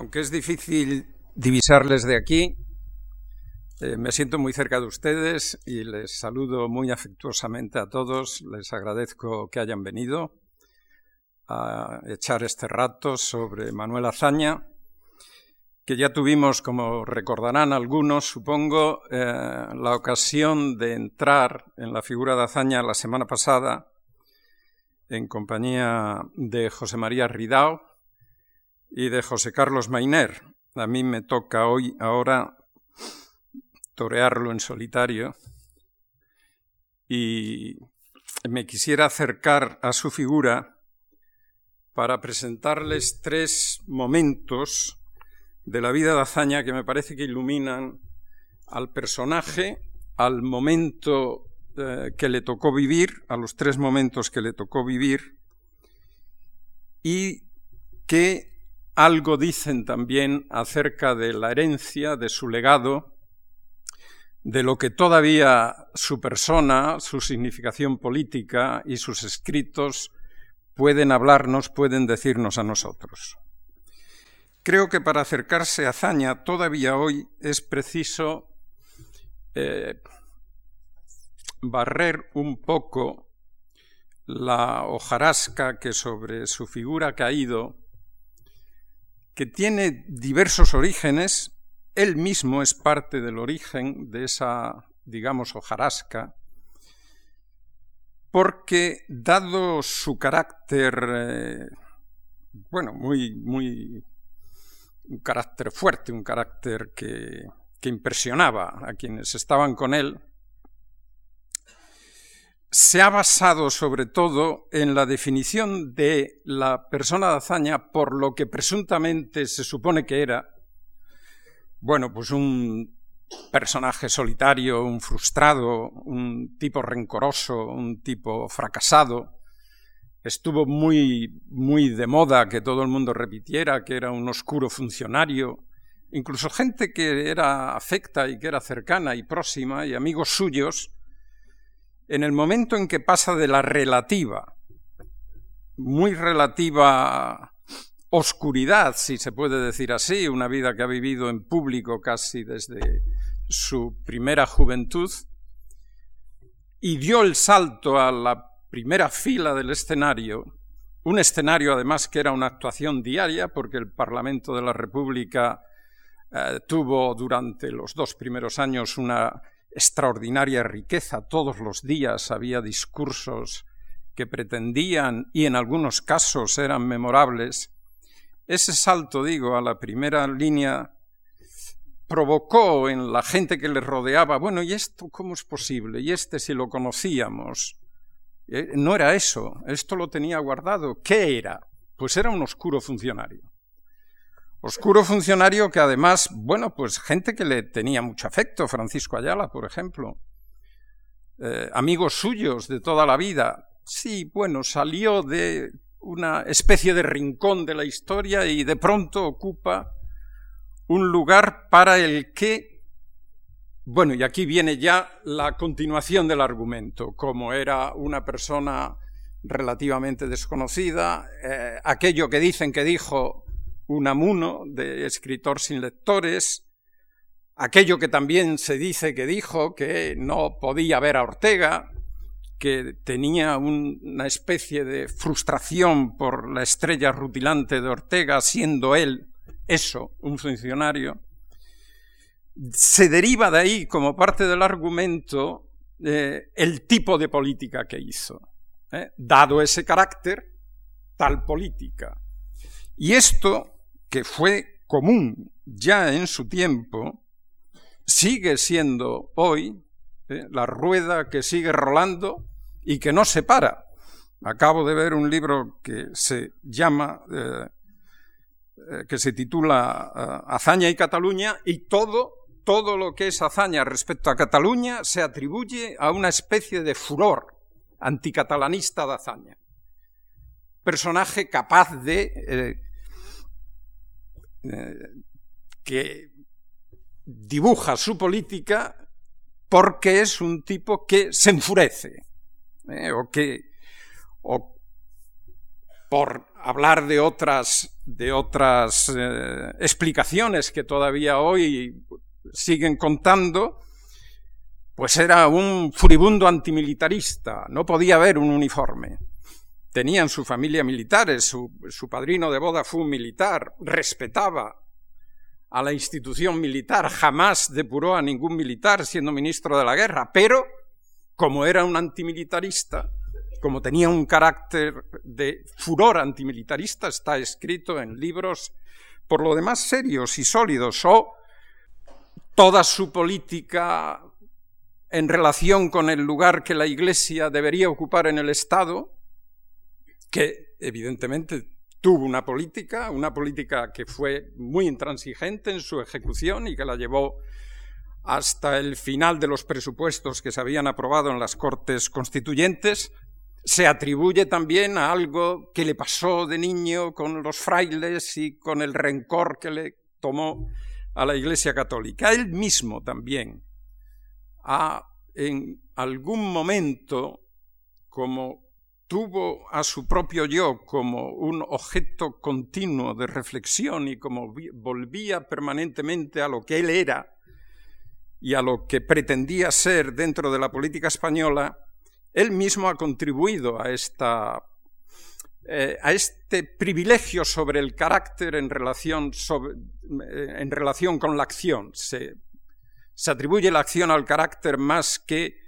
aunque es difícil divisarles de aquí, eh, me siento muy cerca de ustedes y les saludo muy afectuosamente a todos. Les agradezco que hayan venido a echar este rato sobre Manuel Azaña, que ya tuvimos, como recordarán algunos, supongo, eh, la ocasión de entrar en la figura de Azaña la semana pasada en compañía de José María Ridao, y de José Carlos Mainer. A mí me toca hoy, ahora, torearlo en solitario y me quisiera acercar a su figura para presentarles tres momentos de la vida de Azaña que me parece que iluminan al personaje, al momento eh, que le tocó vivir, a los tres momentos que le tocó vivir, y que algo dicen también acerca de la herencia, de su legado, de lo que todavía su persona, su significación política y sus escritos pueden hablarnos, pueden decirnos a nosotros. Creo que para acercarse a Zaña todavía hoy es preciso eh, barrer un poco la hojarasca que sobre su figura ha caído que tiene diversos orígenes, él mismo es parte del origen de esa, digamos, hojarasca, porque dado su carácter, eh, bueno, muy, muy, un carácter fuerte, un carácter que, que impresionaba a quienes estaban con él, se ha basado sobre todo en la definición de la persona de hazaña por lo que presuntamente se supone que era, bueno, pues un personaje solitario, un frustrado, un tipo rencoroso, un tipo fracasado. Estuvo muy, muy de moda que todo el mundo repitiera que era un oscuro funcionario. Incluso gente que era afecta y que era cercana y próxima y amigos suyos, en el momento en que pasa de la relativa, muy relativa oscuridad, si se puede decir así, una vida que ha vivido en público casi desde su primera juventud, y dio el salto a la primera fila del escenario, un escenario además que era una actuación diaria, porque el Parlamento de la República eh, tuvo durante los dos primeros años una extraordinaria riqueza. Todos los días había discursos que pretendían y en algunos casos eran memorables. Ese salto, digo, a la primera línea provocó en la gente que le rodeaba, bueno, ¿y esto cómo es posible? ¿Y este si lo conocíamos? Eh, no era eso, esto lo tenía guardado. ¿Qué era? Pues era un oscuro funcionario. Oscuro funcionario que además, bueno, pues gente que le tenía mucho afecto, Francisco Ayala, por ejemplo, eh, amigos suyos de toda la vida. Sí, bueno, salió de una especie de rincón de la historia y de pronto ocupa un lugar para el que, bueno, y aquí viene ya la continuación del argumento, como era una persona relativamente desconocida, eh, aquello que dicen que dijo amuno de escritor sin lectores, aquello que también se dice que dijo que no podía ver a Ortega, que tenía una especie de frustración por la estrella rutilante de Ortega, siendo él eso, un funcionario, se deriva de ahí como parte del argumento eh, el tipo de política que hizo. ¿eh? Dado ese carácter, tal política. Y esto que fue común ya en su tiempo, sigue siendo hoy ¿eh? la rueda que sigue rolando y que no se para. Acabo de ver un libro que se llama, eh, eh, que se titula Hazaña y Cataluña y todo, todo lo que es hazaña respecto a Cataluña se atribuye a una especie de furor anticatalanista de hazaña. Personaje capaz de que dibuja su política porque es un tipo que se enfurece, eh, o que por hablar de otras, de otras eh, explicaciones que todavía hoy siguen contando, pues era un furibundo antimilitarista, no podía haber un uniforme. Tenía en su familia militares, su, su padrino de boda fue un militar, respetaba a la institución militar, jamás depuró a ningún militar siendo ministro de la guerra, pero como era un antimilitarista, como tenía un carácter de furor antimilitarista, está escrito en libros por lo demás serios y sólidos, o toda su política en relación con el lugar que la Iglesia debería ocupar en el Estado, que evidentemente tuvo una política, una política que fue muy intransigente en su ejecución y que la llevó hasta el final de los presupuestos que se habían aprobado en las Cortes Constituyentes, se atribuye también a algo que le pasó de niño con los frailes y con el rencor que le tomó a la Iglesia Católica. Él mismo también ha en algún momento, como tuvo a su propio yo como un objeto continuo de reflexión y como volvía permanentemente a lo que él era y a lo que pretendía ser dentro de la política española, él mismo ha contribuido a, esta, eh, a este privilegio sobre el carácter en relación, eh, en relación con la acción. Se, se atribuye la acción al carácter más que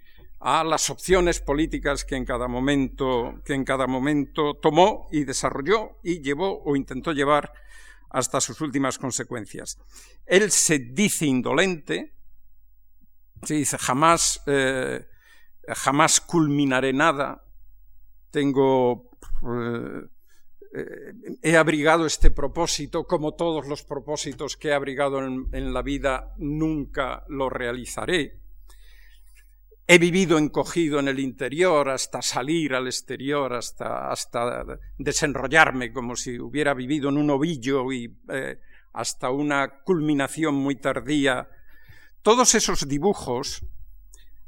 a las opciones políticas que en cada momento, que en cada momento tomó y desarrolló y llevó o intentó llevar hasta sus últimas consecuencias. Él se dice indolente, se dice jamás eh, jamás culminaré nada, tengo, eh, he abrigado este propósito, como todos los propósitos que he abrigado en, la vida, nunca lo realizaré. He vivido encogido en el interior hasta salir al exterior, hasta, hasta desenrollarme como si hubiera vivido en un ovillo y eh, hasta una culminación muy tardía. Todos esos dibujos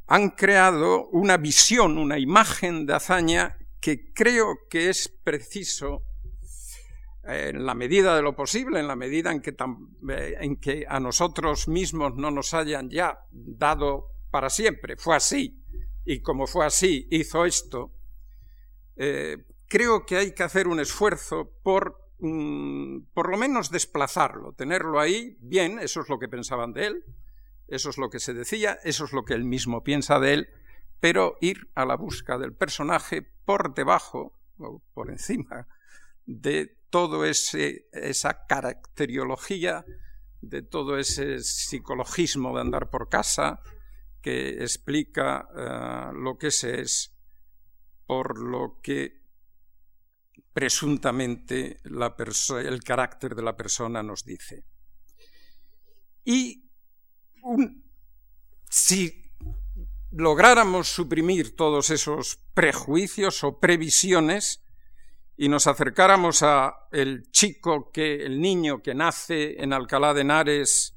han creado una visión, una imagen de hazaña que creo que es preciso, eh, en la medida de lo posible, en la medida en que, eh, en que a nosotros mismos no nos hayan ya dado para siempre. Fue así. Y como fue así, hizo esto. Eh, creo que hay que hacer un esfuerzo por mm, por lo menos desplazarlo, tenerlo ahí, bien, eso es lo que pensaban de él, eso es lo que se decía, eso es lo que él mismo piensa de él, pero ir a la busca del personaje por debajo o por encima de ese esa caracteriología, de todo ese psicologismo de andar por casa que explica eh, lo que se es por lo que presuntamente el carácter de la persona nos dice. Y si lográramos suprimir todos esos prejuicios o previsiones y nos acercáramos a el chico que el niño que nace en Alcalá de Henares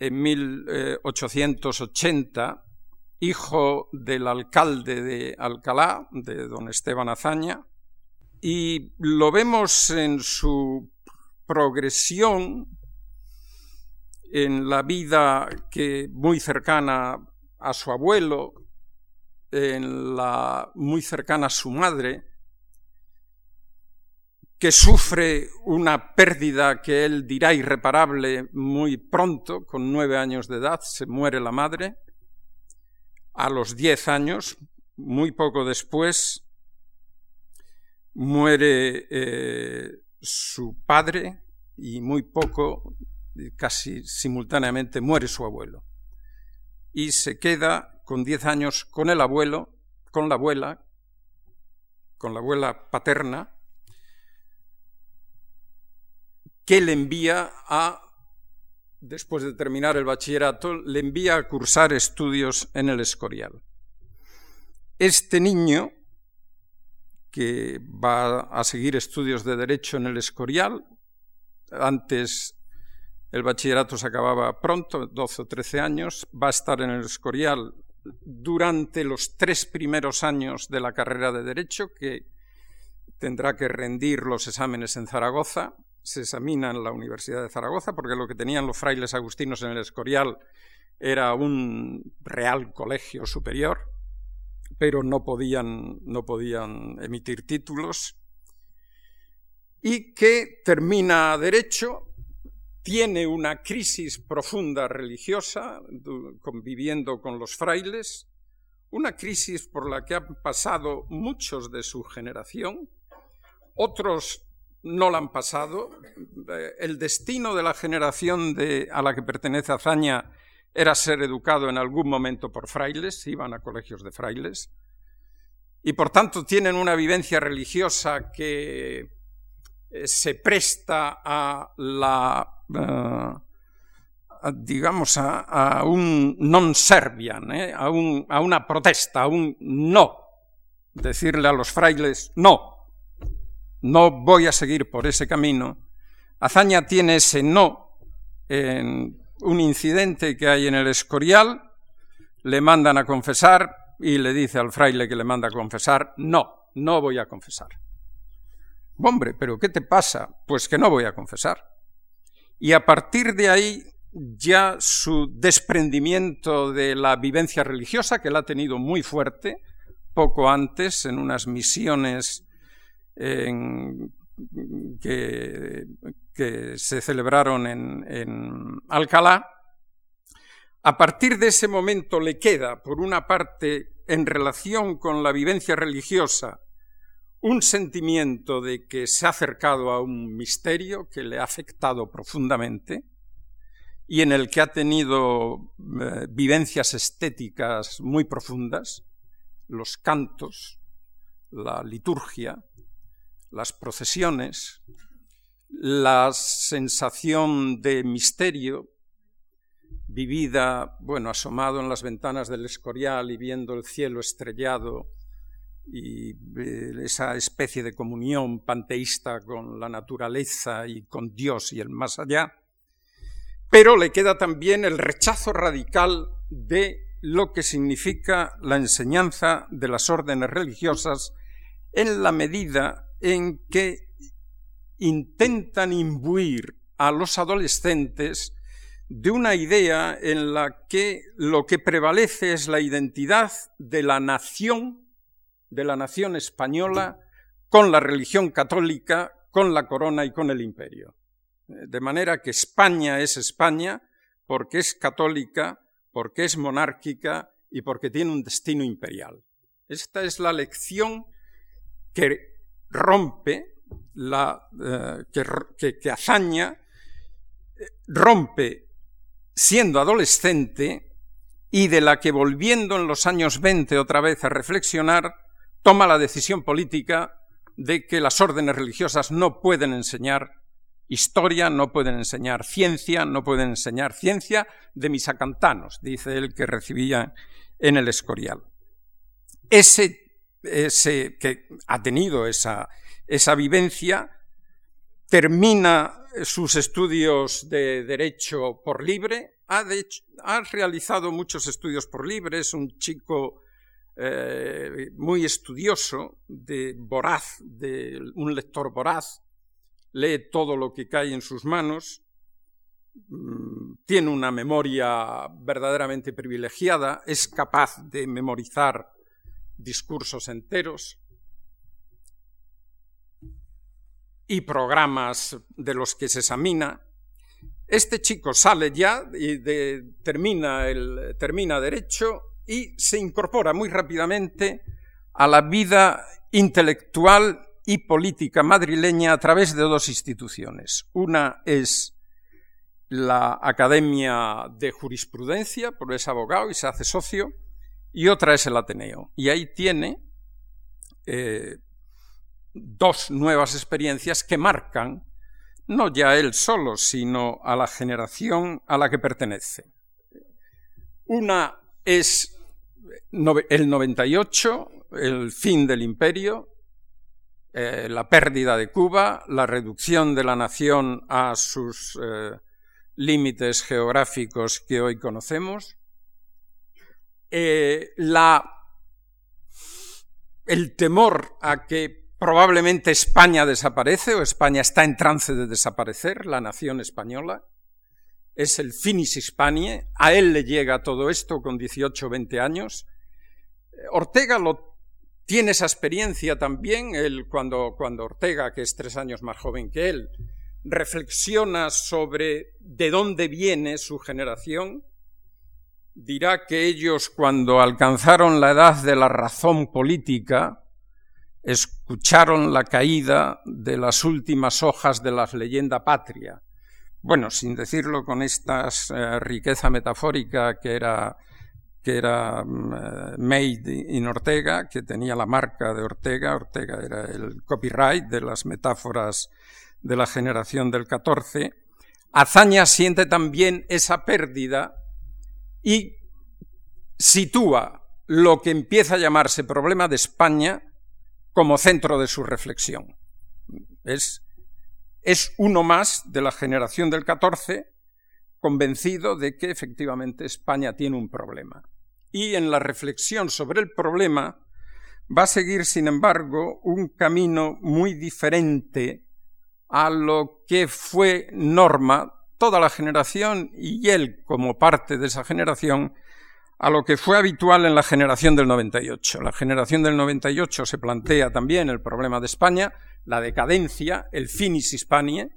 en 1880, hijo del alcalde de Alcalá, de don Esteban Azaña, y lo vemos en su progresión en la vida que muy cercana a su abuelo, en la muy cercana a su madre, que sufre una pérdida que él dirá irreparable muy pronto, con nueve años de edad, se muere la madre. A los diez años, muy poco después, muere eh, su padre y muy poco casi simultáneamente muere su abuelo. Y se queda con diez años con el abuelo, con la abuela, con la abuela paterna, que le envía a, después de terminar el bachillerato, le envía a cursar estudios en el Escorial. Este niño, que va a seguir estudios de Derecho en el Escorial, antes el bachillerato se acababa pronto, 12 o 13 años, va a estar en el Escorial durante los tres primeros años de la carrera de Derecho, que tendrá que rendir los exámenes en Zaragoza, se examina en la Universidad de Zaragoza, porque lo que tenían los frailes agustinos en el Escorial era un real colegio superior, pero no podían, no podían emitir títulos, y que termina derecho, tiene una crisis profunda religiosa, conviviendo con los frailes, una crisis por la que han pasado muchos de su generación, otros no la han pasado. Eh, el destino de la generación a la que pertenece Azaña era ser educado en algún momento por frailes, iban a colegios de frailes, y por tanto tienen una vivencia religiosa que eh, se presta a la, eh, digamos, a, un non serbian, a, a una protesta, a un no, decirle a los frailes, no, no voy a seguir por ese camino. Azaña tiene ese no en un incidente que hay en el Escorial, le mandan a confesar y le dice al fraile que le manda a confesar, no, no voy a confesar. Hombre, pero ¿qué te pasa? Pues que no voy a confesar. Y a partir de ahí ya su desprendimiento de la vivencia religiosa, que la ha tenido muy fuerte, poco antes, en unas misiones que, se celebraron en Alcalá, a partir de ese momento le queda, por una parte, en relación con la vivencia religiosa, un sentimiento de que se ha acercado a un misterio que le ha afectado profundamente y en el que ha tenido eh, vivencias estéticas muy profundas, los cantos, la liturgia, las procesiones, la sensación de misterio vivida, bueno, asomado en las ventanas del Escorial y viendo el cielo estrellado y eh, esa especie de comunión panteísta con la naturaleza y con Dios y el más allá, pero le queda también el rechazo radical de lo que significa la enseñanza de las órdenes religiosas en la medida en que intentan imbuir a los adolescentes de una idea en la que lo que prevalece es la identidad de la nación de la nación española con la religión católica, con la corona y con el imperio. De manera que España es España porque es católica, porque es monárquica y porque tiene un destino imperial. Esta es la lección que rompe, la, eh, que, que hazaña, eh, rompe siendo adolescente y de la que volviendo en los años 20 otra vez a reflexionar, toma la decisión política de que las órdenes religiosas no pueden enseñar historia, no pueden enseñar ciencia, no pueden enseñar ciencia de mis acantanos, dice él que recibía en el Escorial. Ese, que ha tenido esa, esa vivencia termina sus estudios de derecho por libre, ha, ha realizado muchos estudios por libre, es un chico eh, muy estudioso, de voraz, de un lector voraz, lee todo lo que cae en sus manos, mm, tiene una memoria verdaderamente privilegiada, es capaz de memorizar discursos enteros y programas de los que se examina. Este chico sale ya y termina, el, termina derecho y se incorpora muy rápidamente a la vida intelectual y política madrileña a través de dos instituciones. Una es la Academia de Jurisprudencia, porque es abogado y se hace socio, y otra es el Ateneo. Y ahí tiene eh, dos nuevas experiencias que marcan no ya él solo, sino a la generación a la que pertenece. Una es el 98, el fin del imperio, eh, la pérdida de Cuba, la reducción de la nación a sus eh, límites geográficos que hoy conocemos, eh, el temor a que Probablemente España desaparece o España está en trance de desaparecer, la nación española. Es el finis Hispanie, a él le llega todo esto con 18 o 20 años. Ortega lo, tiene esa experiencia también, él, cuando, cuando Ortega, que es tres años más joven que él, reflexiona sobre de dónde viene su generación, dirá que ellos cuando alcanzaron la edad de la razón política, escucharon la caída de las últimas hojas de la leyenda patria. Bueno, sin decirlo con esta eh, riqueza metafórica que era, que era mm, eh, in Ortega, que tenía la marca de Ortega, Ortega era el copyright de las metáforas de la generación del 14, Azaña siente también esa pérdida y sitúa lo que empieza a llamarse problema de España como centro de su reflexión. Es, es uno más de la generación del 14 convencido de que efectivamente España tiene un problema. Y en la reflexión sobre el problema va a seguir, sin embargo, un camino muy diferente a lo que fue norma toda la generación y él como parte de esa generación a lo que fue habitual en la generación del 98. La generación del 98 se plantea también el problema de España, la decadencia, el finis Hispanie,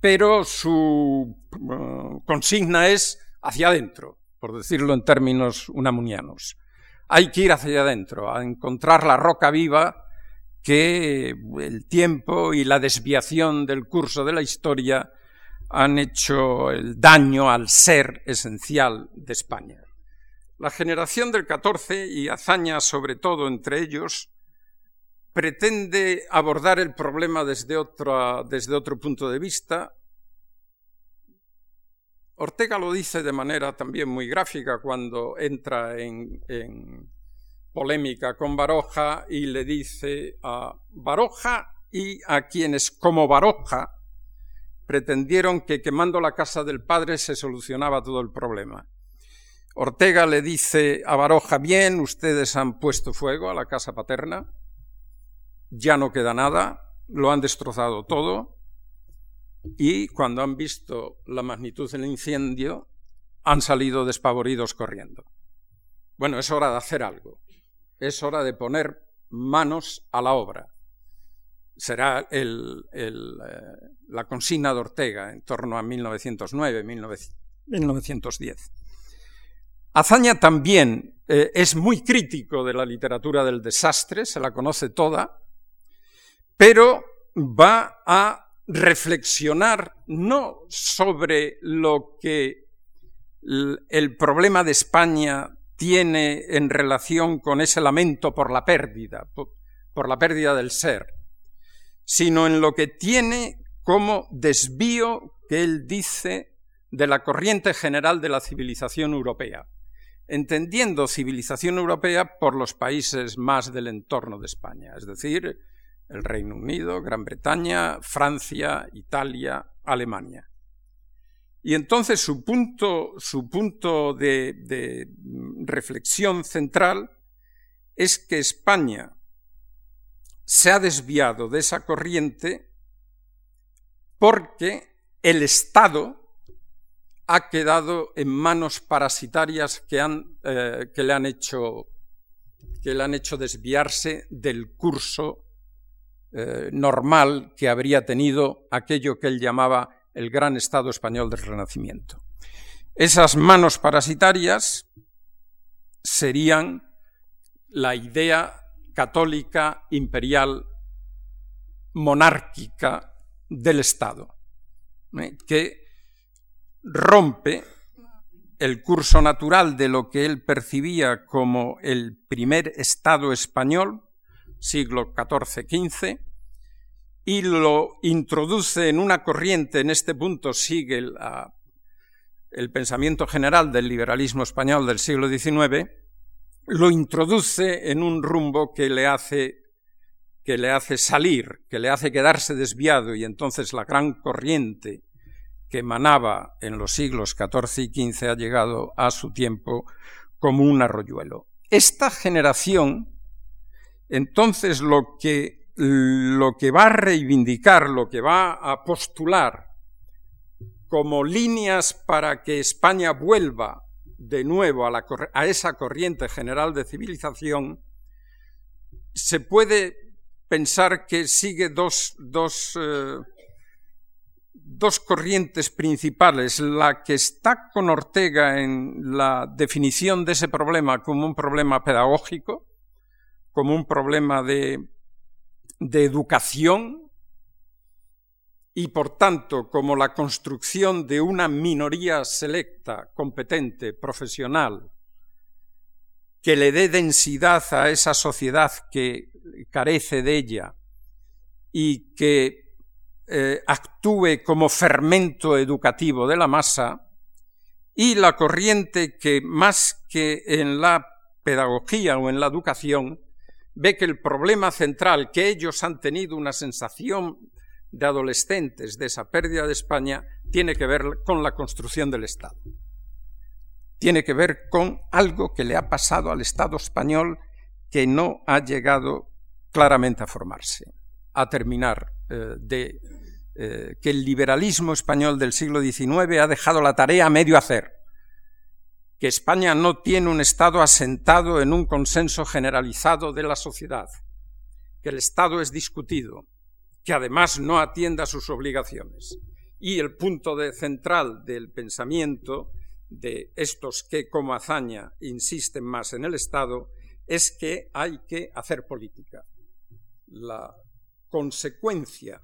pero su eh, consigna es hacia adentro, por decirlo en términos unamunianos. Hay que ir hacia adentro, a encontrar la roca viva que el tiempo y la desviación del curso de la historia han hecho el daño al ser esencial de España. La generación del 14 y Azaña sobre todo entre ellos pretende abordar el problema desde, desde otro punto de vista. Ortega lo dice de manera también muy gráfica cuando entra en, en polémica con Baroja y le dice a Baroja y a quienes como Baroja pretendieron que quemando la casa del padre se solucionaba todo el problema. Ortega le dice a Baroja, bien, ustedes han puesto fuego a la casa paterna, ya no queda nada, lo han destrozado todo, y cuando han visto la magnitud del incendio, han salido despavoridos corriendo. Bueno, es hora de hacer algo, es hora de poner manos a la obra será eh, la consigna de Ortega en torno a 1909, 1910. Azaña también eh, es muy crítico de la literatura del desastre, se la conoce toda, pero va a reflexionar no sobre lo que el problema de España tiene en relación con ese lamento por la pérdida, por la pérdida del ser, sino en lo que tiene como desvío que él dice de la corriente general de la civilización europea, entendiendo civilización europea por los países más del entorno de España, es decir, el Reino Unido, Gran Bretaña, Francia, Italia, Alemania. Y entonces su punto, su punto de, de reflexión central es que España, se ha desviado de esa corriente porque el Estado ha quedado en manos parasitarias que, han, eh, que, le han hecho, que le han hecho desviarse del curso eh, normal que habría tenido aquello que él llamaba el gran Estado español del Renacimiento. Esas manos parasitarias serían la idea católica, imperial, monárquica del Estado, ¿eh? que rompe el curso natural de lo que él percibía como el primer Estado español, siglo XIV-XV, y lo introduce en una corriente, en este punto sigue el pensamiento general del liberalismo español del siglo XIX, lo introduce en un rumbo que le hace que le hace salir, que le hace quedarse desviado y entonces la gran corriente que emanaba en los siglos XIV y XV ha llegado a su tiempo como un arroyuelo. Esta generación Entonces lo que, lo que va a reivindicar, lo que va a postular como líneas para que España vuelva de nuevo a, esa corriente general de civilización, se puede pensar que sigue dos, dos, eh, dos, corrientes principales. La que está con Ortega en la definición de ese problema como un problema pedagógico, como un problema de, de educación, y por tanto como la construcción de una minoría selecta, competente, profesional, que le dé densidad a esa sociedad que carece de ella y que eh, actúe como fermento educativo de la masa, y la corriente que más que en la pedagogía o en la educación ve que el problema central que ellos han tenido una sensación de adolescentes de esa pérdida de España tiene que ver con la construcción del Estado. Tiene que ver con algo que le ha pasado al Estado español que no ha llegado claramente a formarse, a terminar eh, de eh, que el liberalismo español del siglo XIX ha dejado la tarea a medio hacer, que España no tiene un Estado asentado en un consenso generalizado de la sociedad, que el Estado es discutido, que además no atienda sus obligaciones. Y el punto central del pensamiento de estos que como hazaña insisten más en el Estado es que hay que hacer política. La consecuencia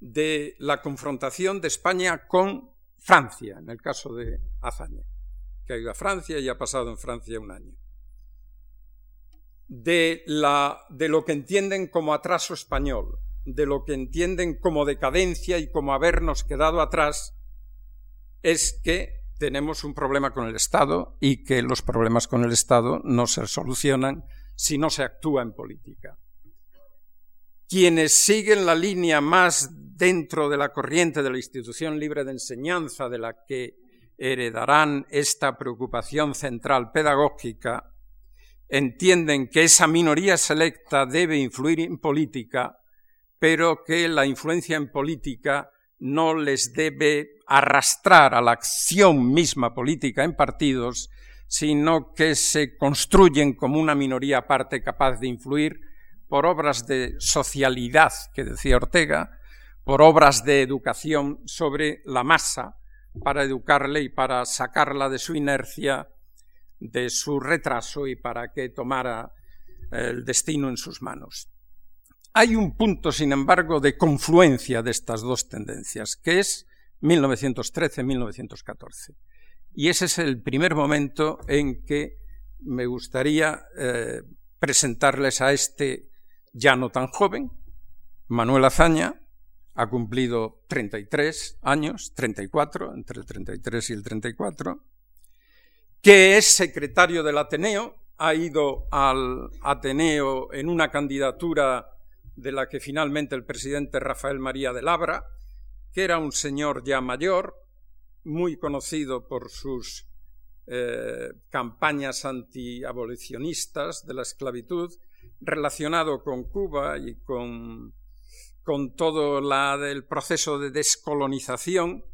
de la confrontación de España con Francia, en el caso de Azaña, que ha ido a Francia y ha pasado en Francia un año de, lo que entienden como atraso español, de lo que entienden como decadencia y como habernos quedado atrás, es que tenemos un problema con el Estado y que los problemas con el Estado no se solucionan si no se actúa en política. Quienes siguen la línea más dentro de la corriente de la institución libre de enseñanza de la que heredarán esta preocupación central pedagógica entienden que esa minoría selecta debe influir en política, pero que la influencia en política no les debe arrastrar a la acción misma política en partidos, sino que se construyen como una minoría aparte capaz de influir por obras de socialidad, que decía Ortega, por obras de educación sobre la masa, para educarle y para sacarla de su inercia de su retraso y para que tomara el destino en sus manos. Hay un punto, sin embargo, de confluencia de estas dos tendencias, que es 1913-1914. Y ese es el primer momento en que me gustaría eh, presentarles a este ya no tan joven, Manuel Azaña, ha cumplido 33 años, 34, entre el 33 y el 34, que es secretario del Ateneo, ha ido al Ateneo en una candidatura de la que finalmente el presidente Rafael María de Labra, que era un señor ya mayor, muy conocido por sus eh, campañas antiabolicionistas de la esclavitud, relacionado con Cuba y con, con todo la, el proceso de descolonización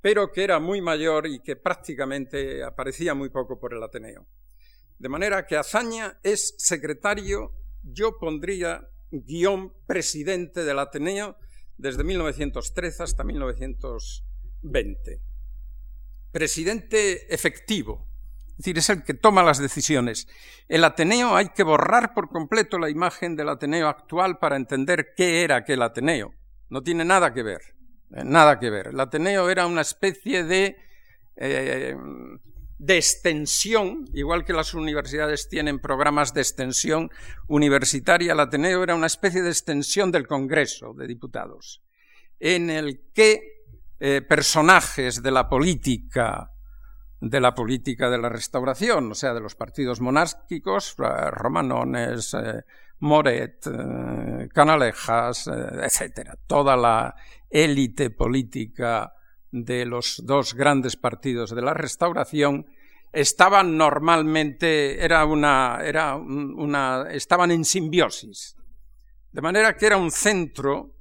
pero que era muy mayor y que prácticamente aparecía muy poco por el Ateneo. De manera que Azaña es secretario, yo pondría guion presidente del Ateneo desde 1913 hasta 1920. Presidente efectivo, es decir, es el que toma las decisiones. El Ateneo hay que borrar por completo la imagen del Ateneo actual para entender qué era aquel Ateneo. No tiene nada que ver. Eh, nada que ver. El Ateneo era una especie de, eh, de extensión, igual que las universidades tienen programas de extensión universitaria, el Ateneo era una especie de extensión del Congreso de Diputados, en el que eh, personajes de la política de la política de la restauración, o sea, de los partidos monárquicos, Romanones, Moret, Canalejas, etcétera, toda la élite política de los dos grandes partidos de la Restauración estaban normalmente, era una, era una, estaban en simbiosis. De manera que era un centro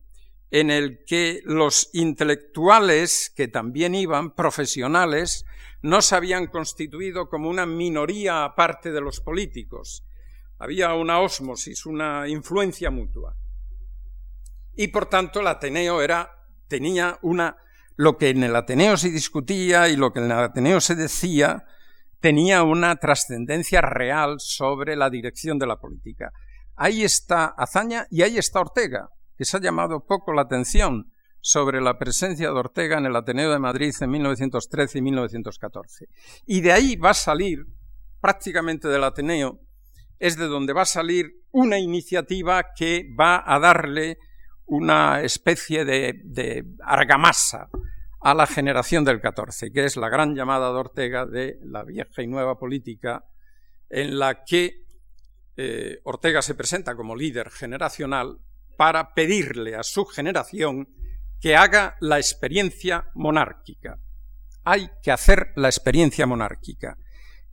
en el que los intelectuales, que también iban, profesionales, no se habían constituido como una minoría aparte de los políticos. Había una ósmosis, una influencia mutua. Y por tanto el Ateneo era, tenía una, lo que en el Ateneo se discutía y lo que en el Ateneo se decía, tenía una trascendencia real sobre la dirección de la política. Ahí está Azaña y ahí está Ortega que se ha llamado poco la atención sobre la presencia de Ortega en el Ateneo de Madrid en 1913 y 1914. Y de ahí va a salir, prácticamente del Ateneo, es de donde va a salir una iniciativa que va a darle una especie de, de argamasa a la generación del 14, que es la gran llamada de Ortega de la vieja y nueva política, en la que eh, Ortega se presenta como líder generacional para pedirle a su generación que haga la experiencia monárquica. Hay que hacer la experiencia monárquica.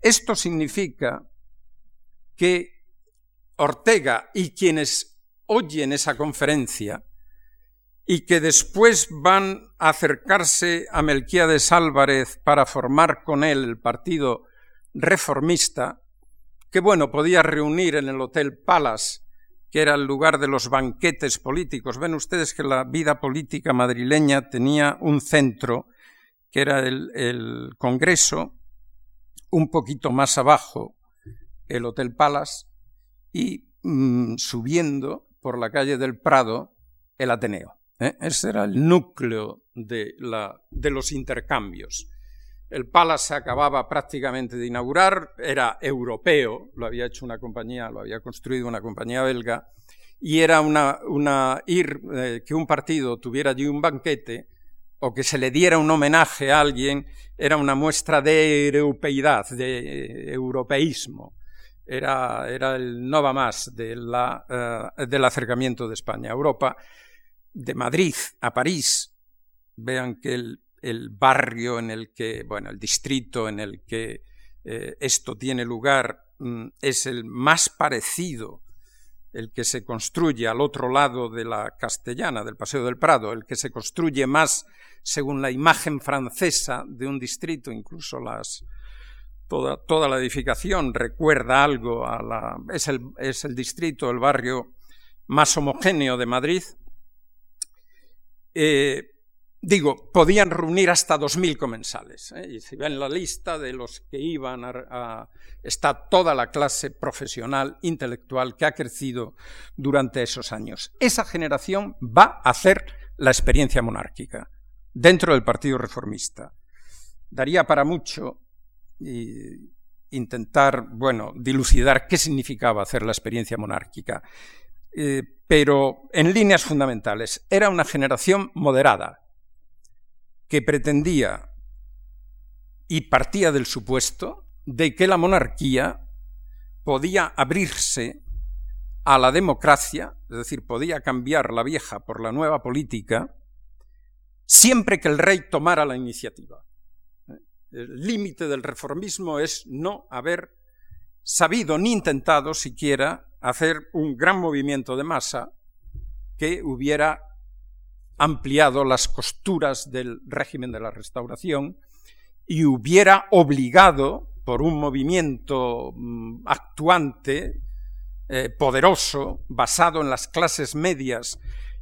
Esto significa que Ortega y quienes oyen esa conferencia y que después van a acercarse a Melquiades Álvarez para formar con él el partido reformista, que bueno, podía reunir en el Hotel Palace que era el lugar de los banquetes políticos. Ven ustedes que la vida política madrileña tenía un centro, que era el, Congreso, un poquito más abajo el Hotel Palace y mm, subiendo por la calle del Prado el Ateneo. ¿eh? Ese era el núcleo de, la, de los intercambios. El Palace se acababa prácticamente de inaugurar, era europeo, lo había hecho una compañía, lo había construido una compañía belga, y era una, una ir eh, que un partido tuviera allí un banquete o que se le diera un homenaje a alguien, era una muestra de europeidad, de eh, europeísmo. Era, era, el no va más de la, eh, del acercamiento de España a Europa. De Madrid a París, vean que el barrio en el que, bueno, el distrito en el que eh, esto tiene lugar mm, es el más parecido, el que se construye al otro lado de la Castellana, del Paseo del Prado, el que se construye más según la imagen francesa de un distrito, incluso las, toda, toda la edificación recuerda algo a la... Es el, es el distrito, el barrio más homogéneo de Madrid. Eh, digo, podían reunir hasta 2.000 comensales. ¿eh? Y si ven la lista de los que iban a, está toda la clase profesional, intelectual que ha crecido durante esos años. Esa generación va a hacer la experiencia monárquica dentro del Partido Reformista. Daría para mucho intentar, bueno, dilucidar qué significaba hacer la experiencia monárquica. Eh, pero en líneas fundamentales, era una generación moderada, que pretendía y partía del supuesto de que la monarquía podía abrirse a la democracia, es decir, podía cambiar la vieja por la nueva política, siempre que el rey tomara la iniciativa. Límite del reformismo es no haber sabido ni intentado siquiera hacer un gran movimiento de masa que hubiera ampliado las costuras del régimen de la restauración y hubiera obligado, por un movimiento mm, actuante, eh, poderoso, basado en las clases medias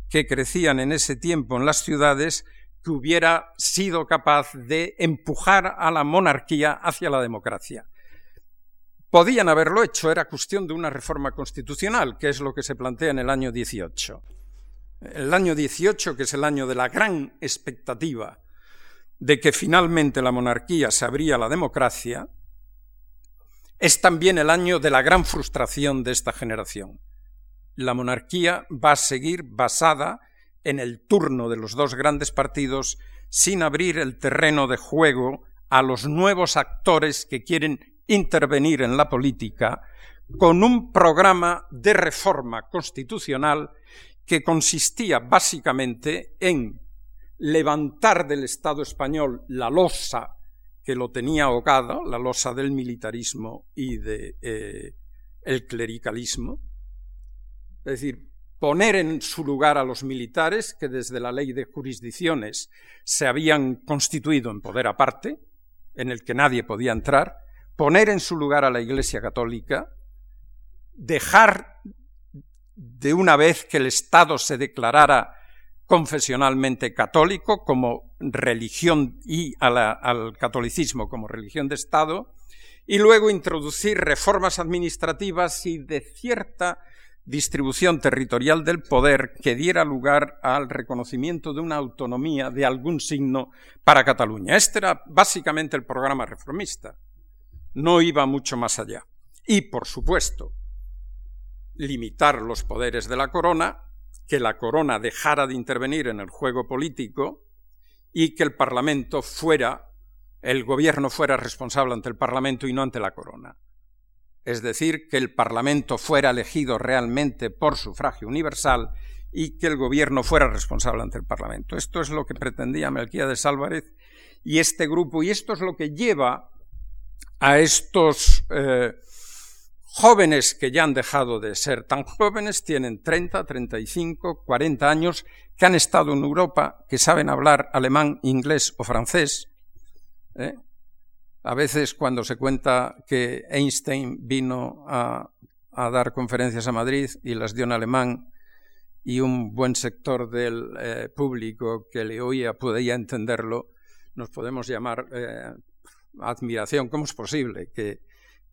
que crecían en ese tiempo en las ciudades, que hubiera sido capaz de empujar a la monarquía hacia la democracia. Podían haberlo hecho, era cuestión de una reforma constitucional, que es lo que se plantea en el año 18 el año 18, que es el año de la gran expectativa de que finalmente la monarquía se abría a la democracia, es también el año de la gran frustración de esta generación. La monarquía va a seguir basada en el turno de los dos grandes partidos sin abrir el terreno de juego a los nuevos actores que quieren intervenir en la política con un programa de reforma constitucional que consistía básicamente en levantar del Estado español la losa que lo tenía ahogado, la losa del militarismo y del de, eh, clericalismo. Es decir, poner en su lugar a los militares que desde la ley de jurisdicciones se habían constituido en poder aparte, en el que nadie podía entrar, poner en su lugar a la Iglesia Católica, dejar de una vez que el Estado se declarara confesionalmente católico como religión y al catolicismo como religión de Estado, y luego introducir reformas administrativas y de cierta distribución territorial del poder que diera lugar al reconocimiento de una autonomía de algún signo para Cataluña. Este era básicamente el programa reformista. No iba mucho más allá. Y, por supuesto, limitar los poderes de la corona, que la corona dejara de intervenir en el juego político y que el Parlamento fuera, el gobierno fuera responsable ante el Parlamento y no ante la corona es decir, que el Parlamento fuera elegido realmente por sufragio universal y que el gobierno fuera responsable ante el Parlamento. Esto es lo que pretendía Melquíades Álvarez y este grupo, y esto es lo que lleva a estos eh, jóvenes que ya han dejado de ser tan jóvenes, tienen 30, 35, 40 años, que han estado en Europa, que saben hablar alemán, inglés o francés, ¿eh? A veces cuando se cuenta que Einstein vino a, dar conferencias a Madrid y las dio en alemán y un buen sector del eh, público que le oía podía entenderlo, nos podemos llamar eh, admiración. ¿Cómo es posible que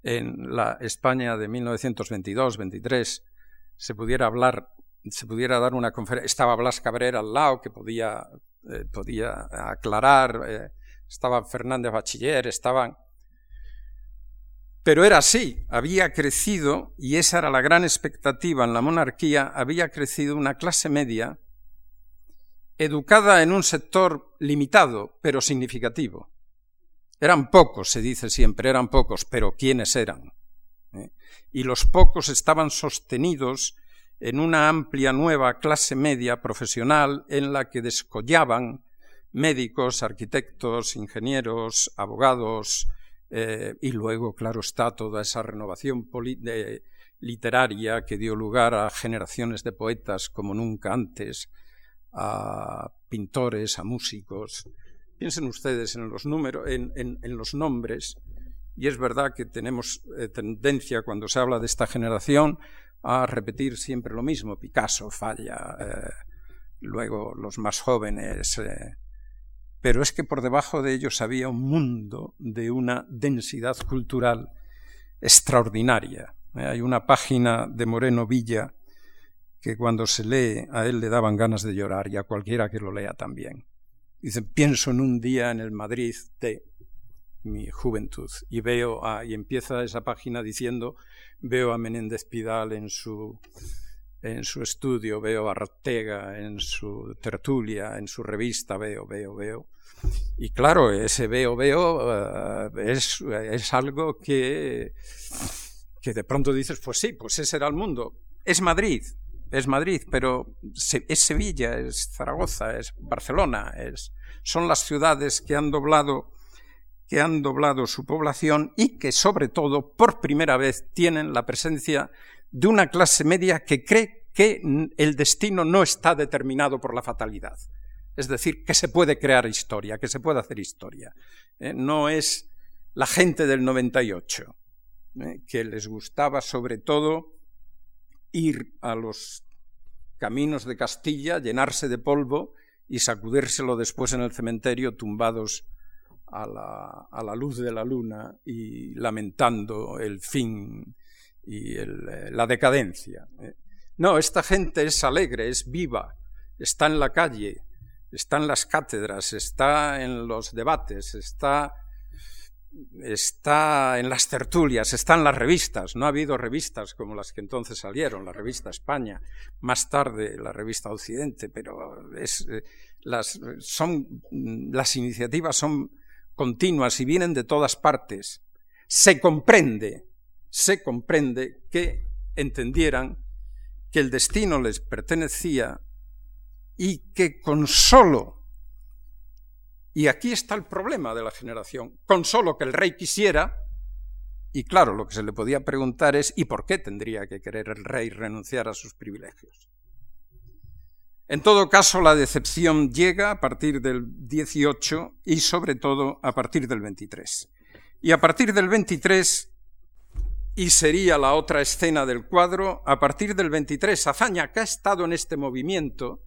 en la España de 1922-23 se pudiera hablar, se pudiera dar una conferencia? Estaba Blas Cabrera al lado que podía, eh, podía aclarar estaba Fernández Bachiller, estaban... Pero era así, había crecido, y esa era la gran expectativa en la monarquía, había crecido una clase media educada en un sector limitado, pero significativo. Eran pocos, se dice siempre, eran pocos, pero ¿quiénes eran? ¿Eh? Y los pocos estaban sostenidos en una amplia nueva clase media profesional en la que descollaban médicos, arquitectos, ingenieros, abogados, eh, y luego, claro está, toda esa renovación literaria que dio lugar a generaciones de poetas como nunca antes, a pintores, a músicos. Piensen ustedes en los, números, en, los nombres, y es verdad que tenemos eh, tendencia cuando se habla de esta generación a repetir siempre lo mismo. Picasso falla, eh, luego los más jóvenes, pero es que por debajo de ellos había un mundo de una densidad cultural extraordinaria. Eh, hay una página de Moreno Villa que cuando se lee a él le daban ganas de llorar y a cualquiera que lo lea también. Dice, pienso en un día en el Madrid de mi juventud y veo a, y empieza esa página diciendo, veo a Menéndez Pidal en su en su estudio, veo a Ortega en su tertulia, en su revista, veo, veo, veo. Y claro, ese veo, veo uh, es, es, algo que, que de pronto dices, pues sí, pues ese era el mundo. Es Madrid, es Madrid, pero es Sevilla, es Zaragoza, es Barcelona, es, son las ciudades que han doblado que han doblado su población y que sobre todo por primera vez tienen la presencia de una clase media que cree que el destino no está determinado por la fatalidad. Es decir, que se puede crear historia, que se puede hacer historia. ¿eh? No es la gente del 98, ¿eh? que les gustaba sobre todo ir a los caminos de Castilla, llenarse de polvo y sacudérselo después en el cementerio tumbados a la, a la luz de la luna y lamentando el fin y eh, la decadencia. ¿eh? No, esta gente es alegre, es viva, está en la calle, está en las cátedras, está en los debates, está, está en las tertulias, está en las revistas. No ha habido revistas como las que entonces salieron, la revista España, más tarde la revista Occidente, pero eh, son, las iniciativas son continuas y vienen de todas partes. Se comprende se comprende que entendieran que el destino les pertenecía y que con solo Y aquí está el problema de la generación. Con solo que el rey quisiera, y claro, lo que se le podía preguntar es ¿y por qué tendría que querer el rey renunciar a sus privilegios? En todo caso, la decepción llega a partir del 18 y sobre todo a partir del 23. Y a partir del 23, y sería la otra escena del cuadro, a partir del 23, Azaña, que ha estado en este movimiento,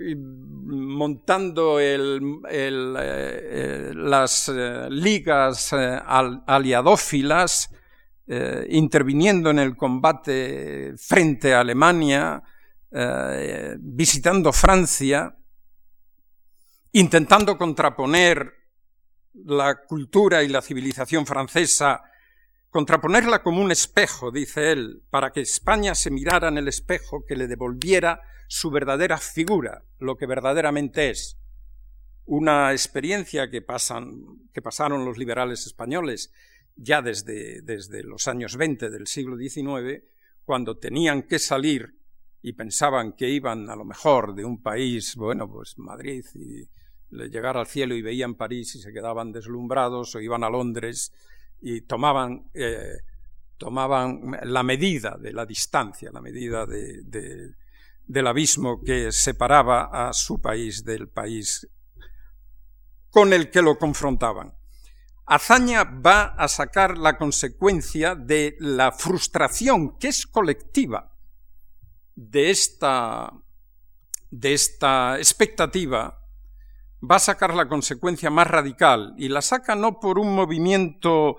montando eh, las eh, ligas eh, aliadófilas, interviniendo en el combate frente a Alemania, visitando Francia, intentando contraponer la cultura y la civilización francesa, contraponerla como un espejo, dice él, para que España se mirara en el espejo que le devolviera su verdadera figura, lo que verdaderamente es. Una experiencia que, pasan, que pasaron los liberales españoles ya desde, desde los años 20 del siglo XIX, cuando tenían que salir y pensaban que iban a lo mejor de un país, bueno, pues Madrid, y llegar al cielo y veían París y se quedaban deslumbrados, o iban a Londres y tomaban, eh, tomaban la medida de la distancia, la medida de, del abismo que separaba a su país del país con el que lo confrontaban. Azaña va a sacar la consecuencia de la frustración que es colectiva de esta, de esta expectativa, va a sacar la consecuencia más radical y la saca no por un movimiento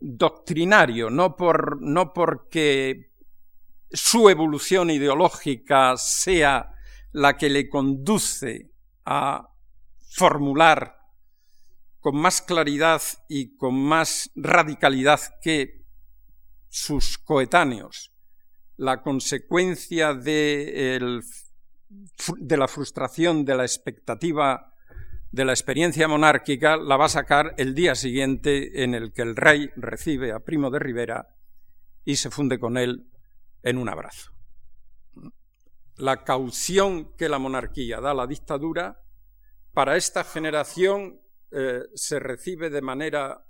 doctrinario, no, por, no porque su evolución ideológica sea la que le conduce a formular con más claridad y con más radicalidad que sus coetáneos. La consecuencia de, de la frustración de la expectativa de la experiencia monárquica la va a sacar el día siguiente en el que el rey recibe a Primo de Rivera y se funde con él en un abrazo. La caución que la monarquía da a la dictadura, para esta generación eh, se recibe de manera,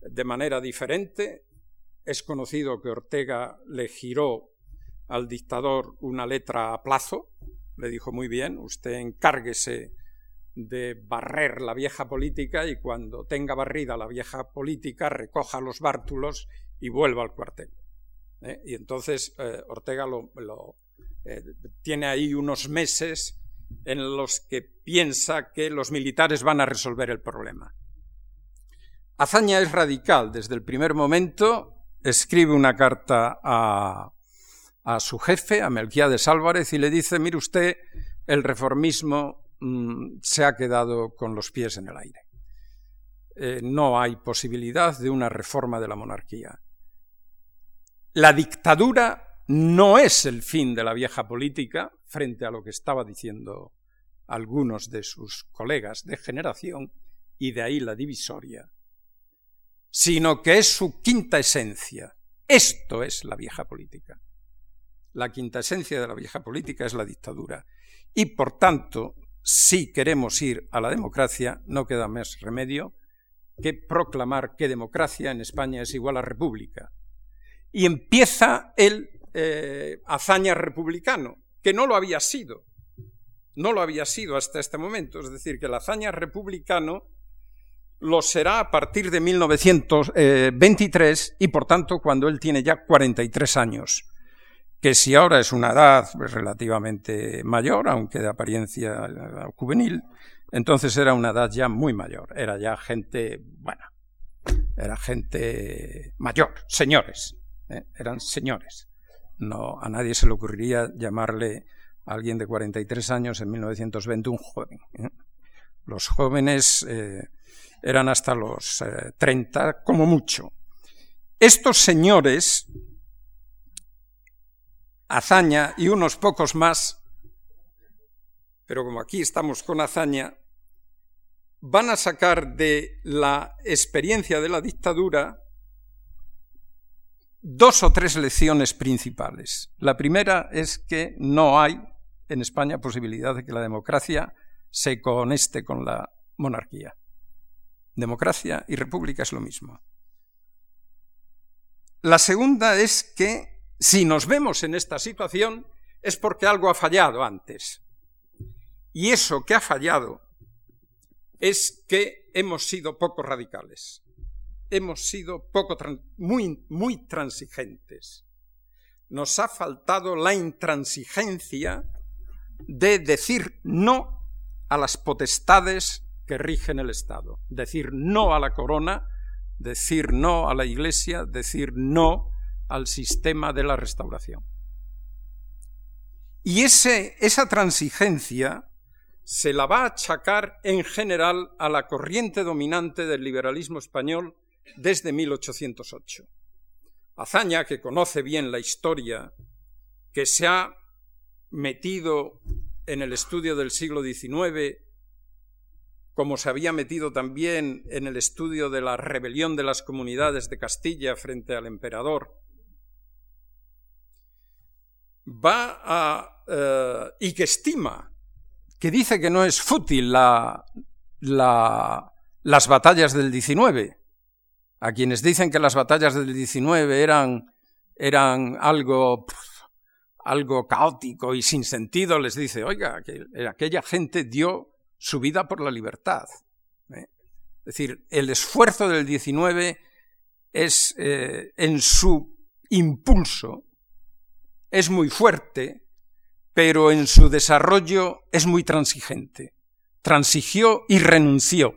de manera diferente. Es conocido que Ortega le giró al dictador una letra a plazo, le dijo muy bien, usted encárguese de barrer la vieja política y cuando tenga barrida la vieja política recoja los bártulos y vuelva al cuartel. ¿eh? Y entonces eh, Ortega lo, eh, tiene ahí unos meses en los que piensa que los militares van a resolver el problema. Azaña es radical desde el primer momento, escribe una carta a, a su jefe, a Melquiades Álvarez, y le dice, mire usted, el reformismo mm, se ha quedado con los pies en el aire. no hay posibilidad de una reforma de la monarquía. La dictadura no es el fin de la vieja política, frente a lo que estaba diciendo algunos de sus colegas de generación, y de ahí la divisoria, sino que es su quinta esencia. Esto es la vieja política. La quinta esencia de la vieja política es la dictadura. Y por tanto, si queremos ir a la democracia, no queda más remedio que proclamar que democracia en España es igual a república, y empieza el eh, hazaña republicano, que no lo había sido, no lo había sido hasta este momento, es decir, que el hazaña republicano lo será a partir de 1923 y por tanto cuando él tiene ya 43 años, que si ahora es una edad relativamente mayor, aunque de apariencia juvenil, entonces era una edad ya muy mayor, era ya gente, bueno, era gente mayor, señores. ¿eh? eran señores. No, a nadie se le ocurriría llamarle a alguien de 43 años en 1920 un joven. ¿eh? Los jóvenes eh, eran hasta los 30 como mucho. Estos señores, Azaña y unos pocos más, pero como aquí estamos con Azaña, van a sacar de la experiencia de la dictadura dos o tres lecciones principales. La primera es que no hay en España posibilidad de que la democracia se cohoneste con la monarquía. Democracia y república es lo mismo. La segunda es que si nos vemos en esta situación es porque algo ha fallado antes. Y eso que ha fallado es que hemos sido poco radicales, hemos sido poco muy, muy transigentes. Nos ha faltado la intransigencia de decir no a las potestades que rigen el Estado, decir no a la corona, decir no a la Iglesia, decir no al sistema de la restauración. Y ese, esa transigencia se la va a achacar en general a la corriente dominante del liberalismo español desde 1808. Azaña, que conoce bien la historia, que se ha metido en el estudio del siglo XIX, como se había metido también en el estudio de la rebelión de las comunidades de Castilla frente al emperador, va a, eh, y que estima, que dice que no es fútil la, las batallas del 19. A quienes dicen que las batallas del 19 eran, eran algo, algo caótico y sin sentido, les dice, oiga, que aquella gente dio su vida por la libertad. ¿eh? Es decir, el esfuerzo del 19 es eh, en su impulso es muy fuerte, pero en su desarrollo es muy transigente. Transigió y renunció.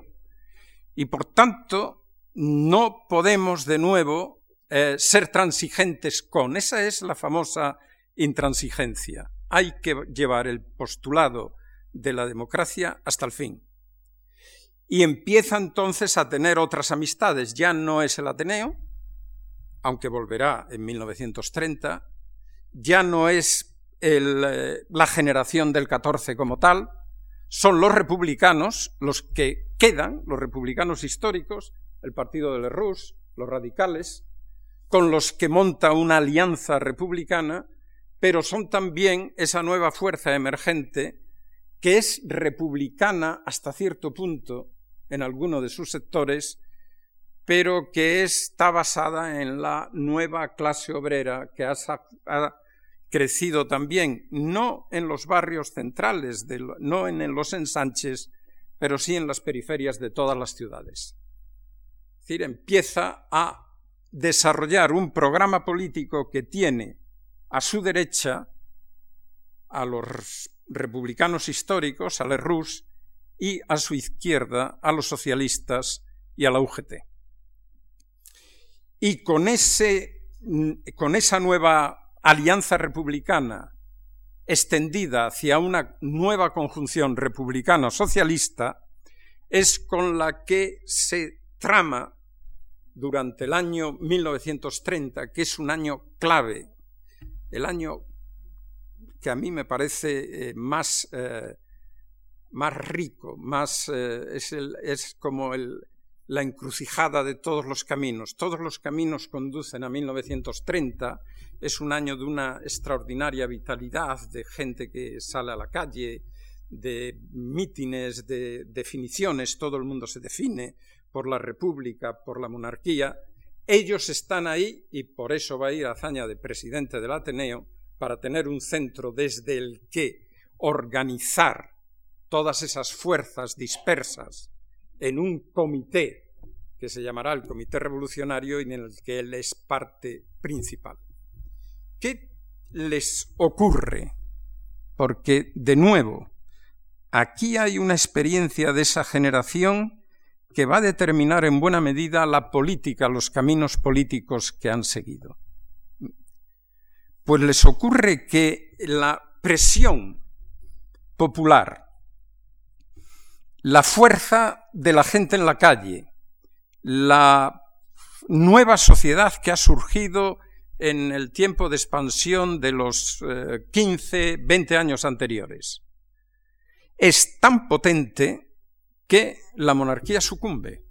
Y por tanto, no podemos de nuevo eh, ser transigentes con. Esa es la famosa intransigencia. Hay que llevar el postulado de la democracia hasta el fin. Y empieza entonces a tener otras amistades. Ya no es el Ateneo, aunque volverá en 1930, ya no es eh, la generación del 14 como tal, son los republicanos los que quedan, los republicanos históricos, el partido de Lerroux, los radicales, con los que monta una alianza republicana, pero son también esa nueva fuerza emergente que es republicana hasta cierto punto en alguno de sus sectores, pero que está basada en la nueva clase obrera que ha, crecido también, no en los barrios centrales, no en los ensanches, pero sí en las periferias de todas las ciudades. Es decir, empieza a desarrollar un programa político que tiene a su derecha a los republicanos históricos, a Lerroux, y a su izquierda a los socialistas y a la UGT. Y con, ese, con esa nueva alianza republicana extendida hacia una nueva conjunción republicano-socialista es con la que se trama durante el año 1930, que es un año clave, el año que a mí me parece eh, más, eh, más rico, más, eh, es, es, como el, la encrucijada de todos los caminos. Todos los caminos conducen a 1930. Es un año de una extraordinaria vitalidad, de gente que sale a la calle, de mítines, de definiciones. Todo el mundo se define por la república, por la monarquía. Ellos están ahí y por eso va a ir Azaña de presidente del Ateneo para tener un centro desde el que organizar todas esas fuerzas dispersas en un comité que se llamará el Comité Revolucionario y en el que él es parte principal. ¿Qué les ocurre? Porque, de nuevo, aquí hay una experiencia de esa generación que va a determinar en buena medida la política, los caminos políticos que han seguido. Pues les ocurre que la presión popular la fuerza de la gente en la calle, la nueva sociedad que ha surgido en el tiempo de expansión de los 15, eh, 20 años anteriores. Es tan potente que la monarquía sucumbe.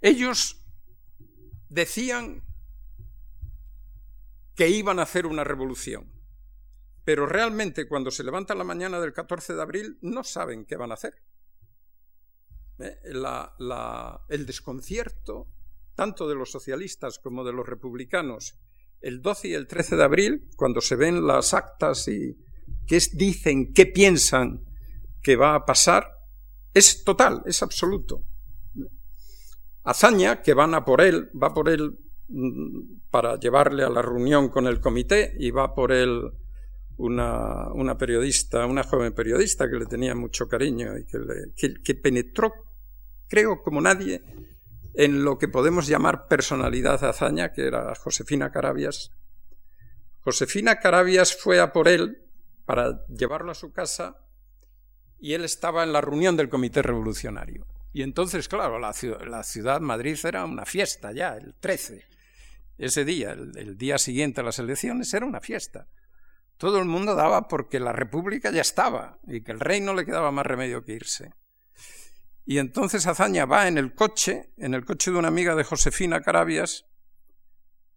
Ellos decían que iban a hacer una revolución, pero realmente cuando se levantan la mañana del 14 de abril no saben qué van a hacer. ¿Eh? el desconcierto, tanto de los socialistas como de los republicanos, el 12 y el 13 de abril, cuando se ven las actas y qué dicen, qué piensan que va a pasar, es total, es absoluto. Azaña, que van a por él, va por él mm, para llevarle a la reunión con el comité y va por él una, una periodista, una joven periodista que le tenía mucho cariño y que, que penetró, creo, como nadie, en lo que podemos llamar personalidad hazaña, que era Josefina Carabias. Josefina Carabias fue a por él para llevarlo a su casa y él estaba en la reunión del Comité Revolucionario. Y entonces, claro, la ciudad, Madrid era una fiesta ya, el 13. Ese día, el día siguiente a las elecciones, era una fiesta. Todo el mundo daba porque la República ya estaba y que el rey no le quedaba más remedio que irse. Y entonces Azaña va en el coche, en el coche de una amiga de Josefina Carabias,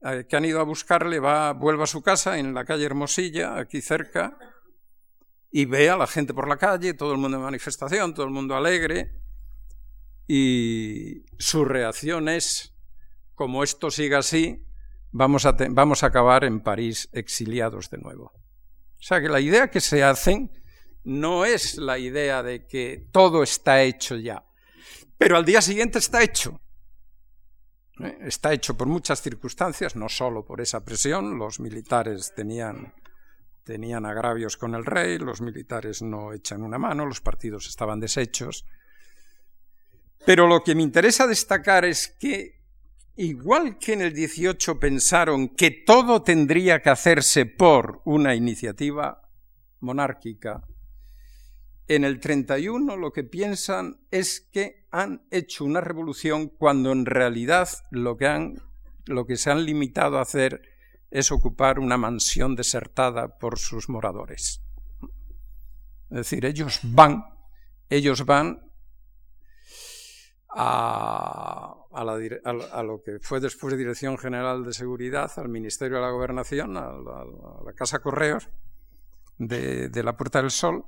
eh, que han ido a buscarle, va, vuelve a su casa en la calle Hermosilla, aquí cerca, y ve a la gente por la calle, todo el mundo en manifestación, todo el mundo alegre, y su reacción es, como esto siga así, vamos a, vamos a acabar en París exiliados de nuevo. O sea que la idea que se hacen no es la idea de que todo está hecho ya, pero al día siguiente está hecho. ¿Eh? Está hecho por muchas circunstancias, no solo por esa presión, los militares tenían, tenían agravios con el rey, los militares no echan una mano, los partidos estaban deshechos. Pero lo que me interesa destacar es que igual que en el 18 pensaron que todo tendría que hacerse por una iniciativa monárquica, en el 31 lo que piensan es que han hecho una revolución cuando en realidad lo que, han, lo que se han limitado a hacer es ocupar una mansión desertada por sus moradores. Es decir, ellos van, ellos van a, a, lo que fue después Dirección General de Seguridad, al Ministerio de la Gobernación, a la, Casa Correos de, la Puerta del Sol.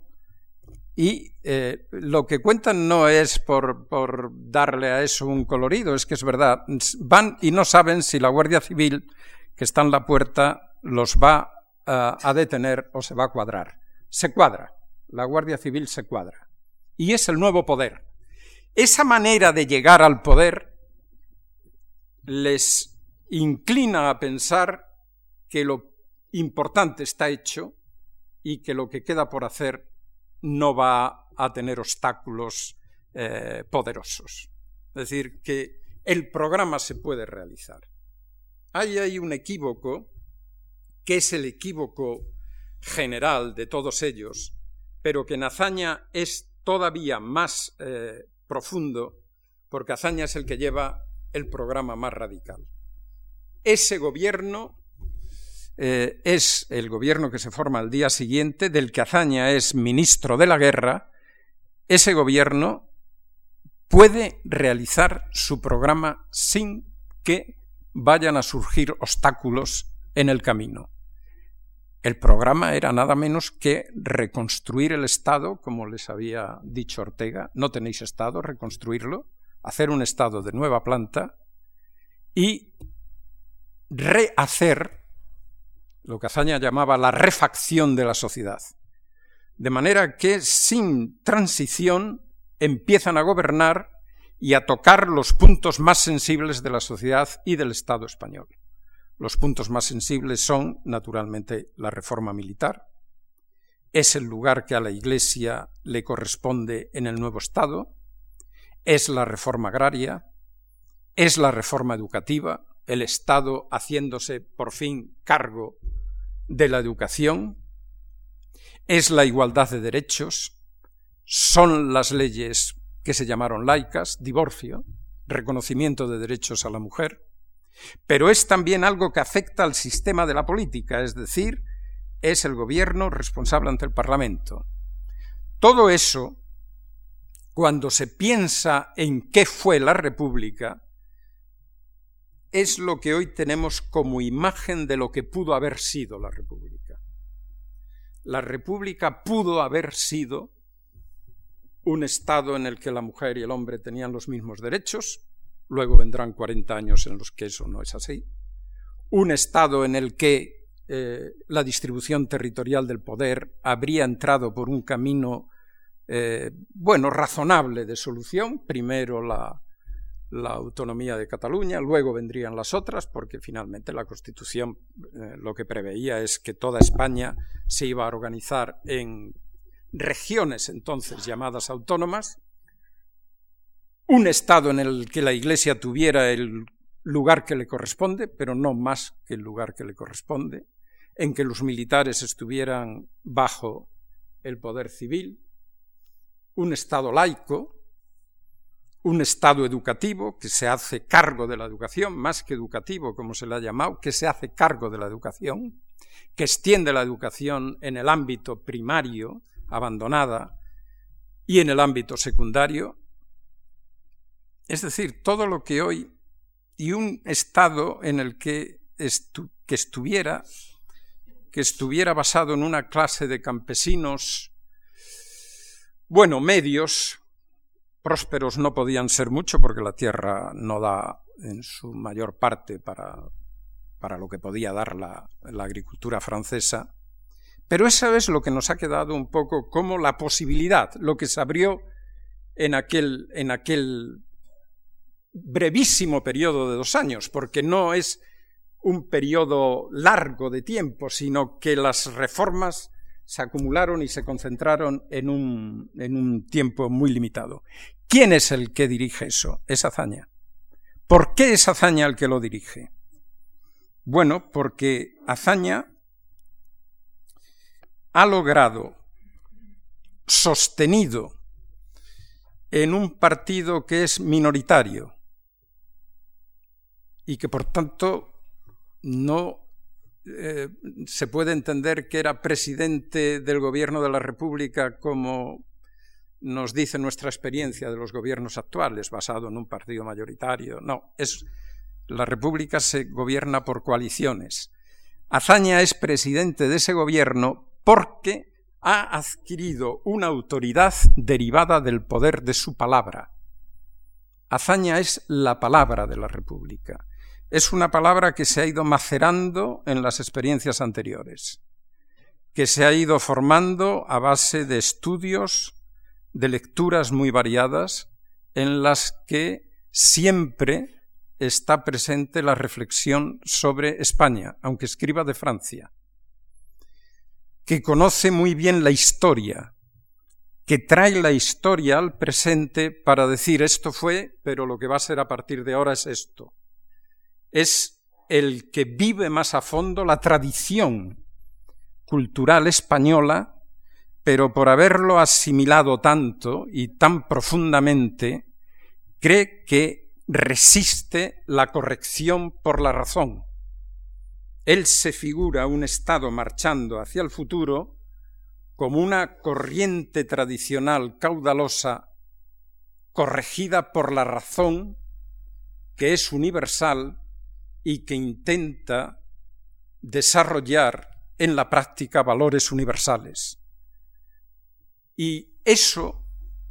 Y eh, lo que cuentan no es por, darle a eso un colorido, es que es verdad. Van y no saben si la Guardia Civil, que está en la puerta, los va a detener o se va a cuadrar. Se cuadra. La Guardia Civil se cuadra. Y es el nuevo poder. Esa manera de llegar al poder les inclina a pensar que lo importante está hecho y que lo que queda por hacer no va a tener obstáculos eh, poderosos. Es decir, que el programa se puede realizar. Ahí hay un equívoco, que es el equívoco general de todos ellos, pero que en Azaña es todavía más eh, profundo, porque Azaña es el que lleva el programa más radical. Ese gobierno eh, es el gobierno que se forma al día siguiente, del que Azaña es ministro de la guerra, ese gobierno puede realizar su programa sin que vayan a surgir obstáculos en el camino. El programa era nada menos que reconstruir el Estado, como les había dicho Ortega, no tenéis Estado, reconstruirlo, hacer un Estado de nueva planta y rehacer lo que Azaña llamaba la refacción de la sociedad. De manera que sin transición empiezan a gobernar y a tocar los puntos más sensibles de la sociedad y del Estado español. Los puntos más sensibles son, naturalmente, la reforma militar. Es el lugar que a la Iglesia le corresponde en el nuevo Estado es la reforma agraria, es la reforma educativa, el Estado haciéndose por fin cargo de la educación, es la igualdad de derechos, son las leyes que se llamaron laicas, divorcio, reconocimiento de derechos a la mujer, pero es también algo que afecta al sistema de la política, es decir, es el gobierno responsable ante el Parlamento. Todo eso cuando se piensa en qué fue la República, es lo que hoy tenemos como imagen de lo que pudo haber sido la República. la República pudo haber sido un Estado en el que la mujer y el hombre tenían los mismos derechos, luego vendrán 40 años en los que eso no es así, un Estado en el que eh, la distribución territorial del poder habría entrado por un camino, eh, bueno, razonable de solución, primero la, la autonomía de Cataluña, luego vendrían las otras, porque finalmente la Constitución eh, lo que preveía es que toda España se iba a organizar en regiones entonces llamadas autónomas, un Estado en el que la Iglesia tuviera el lugar que le corresponde, pero no más que el lugar que le corresponde, en que los militares estuvieran bajo el poder civil, un Estado laico, un Estado educativo que se hace cargo de la educación, más que educativo, como se le ha llamado, que se hace cargo de la educación, que extiende la educación en el ámbito primario, abandonada, y en el ámbito secundario. Es decir, todo lo que hoy, y un Estado en el que, que estuviera que estuviera basado en una clase de campesinos, bueno, medios, prósperos no podían ser mucho porque la tierra no da en su mayor parte para, para lo que podía dar la, la agricultura francesa, pero eso es lo que nos ha quedado un poco como la posibilidad, lo que se abrió en aquel, en aquel brevísimo periodo de dos años, porque no es un periodo largo de tiempo, sino que las reformas se acumularon y se concentraron en un, en un tiempo muy limitado. ¿Quién es el que dirige eso? Es Azaña. ¿Por qué es Azaña el que lo dirige? Bueno, porque Azaña ha logrado, sostenido en un partido que es minoritario y que por tanto no eh, se puede entender que era presidente del gobierno de la República como nos dice nuestra experiencia de los gobiernos actuales, basado en un partido mayoritario. No, es la República se gobierna por coaliciones. Azaña es presidente de ese gobierno porque ha adquirido una autoridad derivada del poder de su palabra. Azaña es la palabra de la República es una palabra que se ha ido macerando en las experiencias anteriores, que se ha ido formando a base de estudios, de lecturas muy variadas, en las que siempre está presente la reflexión sobre España, aunque escriba de Francia, que conoce muy bien la historia, que trae la historia al presente para decir esto fue, pero lo que va a ser a partir de ahora es esto es el que vive más a fondo la tradición cultural española, pero por haberlo asimilado tanto y tan profundamente, cree que resiste la corrección por la razón. Él se figura un Estado marchando hacia el futuro como una corriente tradicional caudalosa corregida por la razón, que es universal y que intenta desarrollar en la práctica valores universales. Y eso,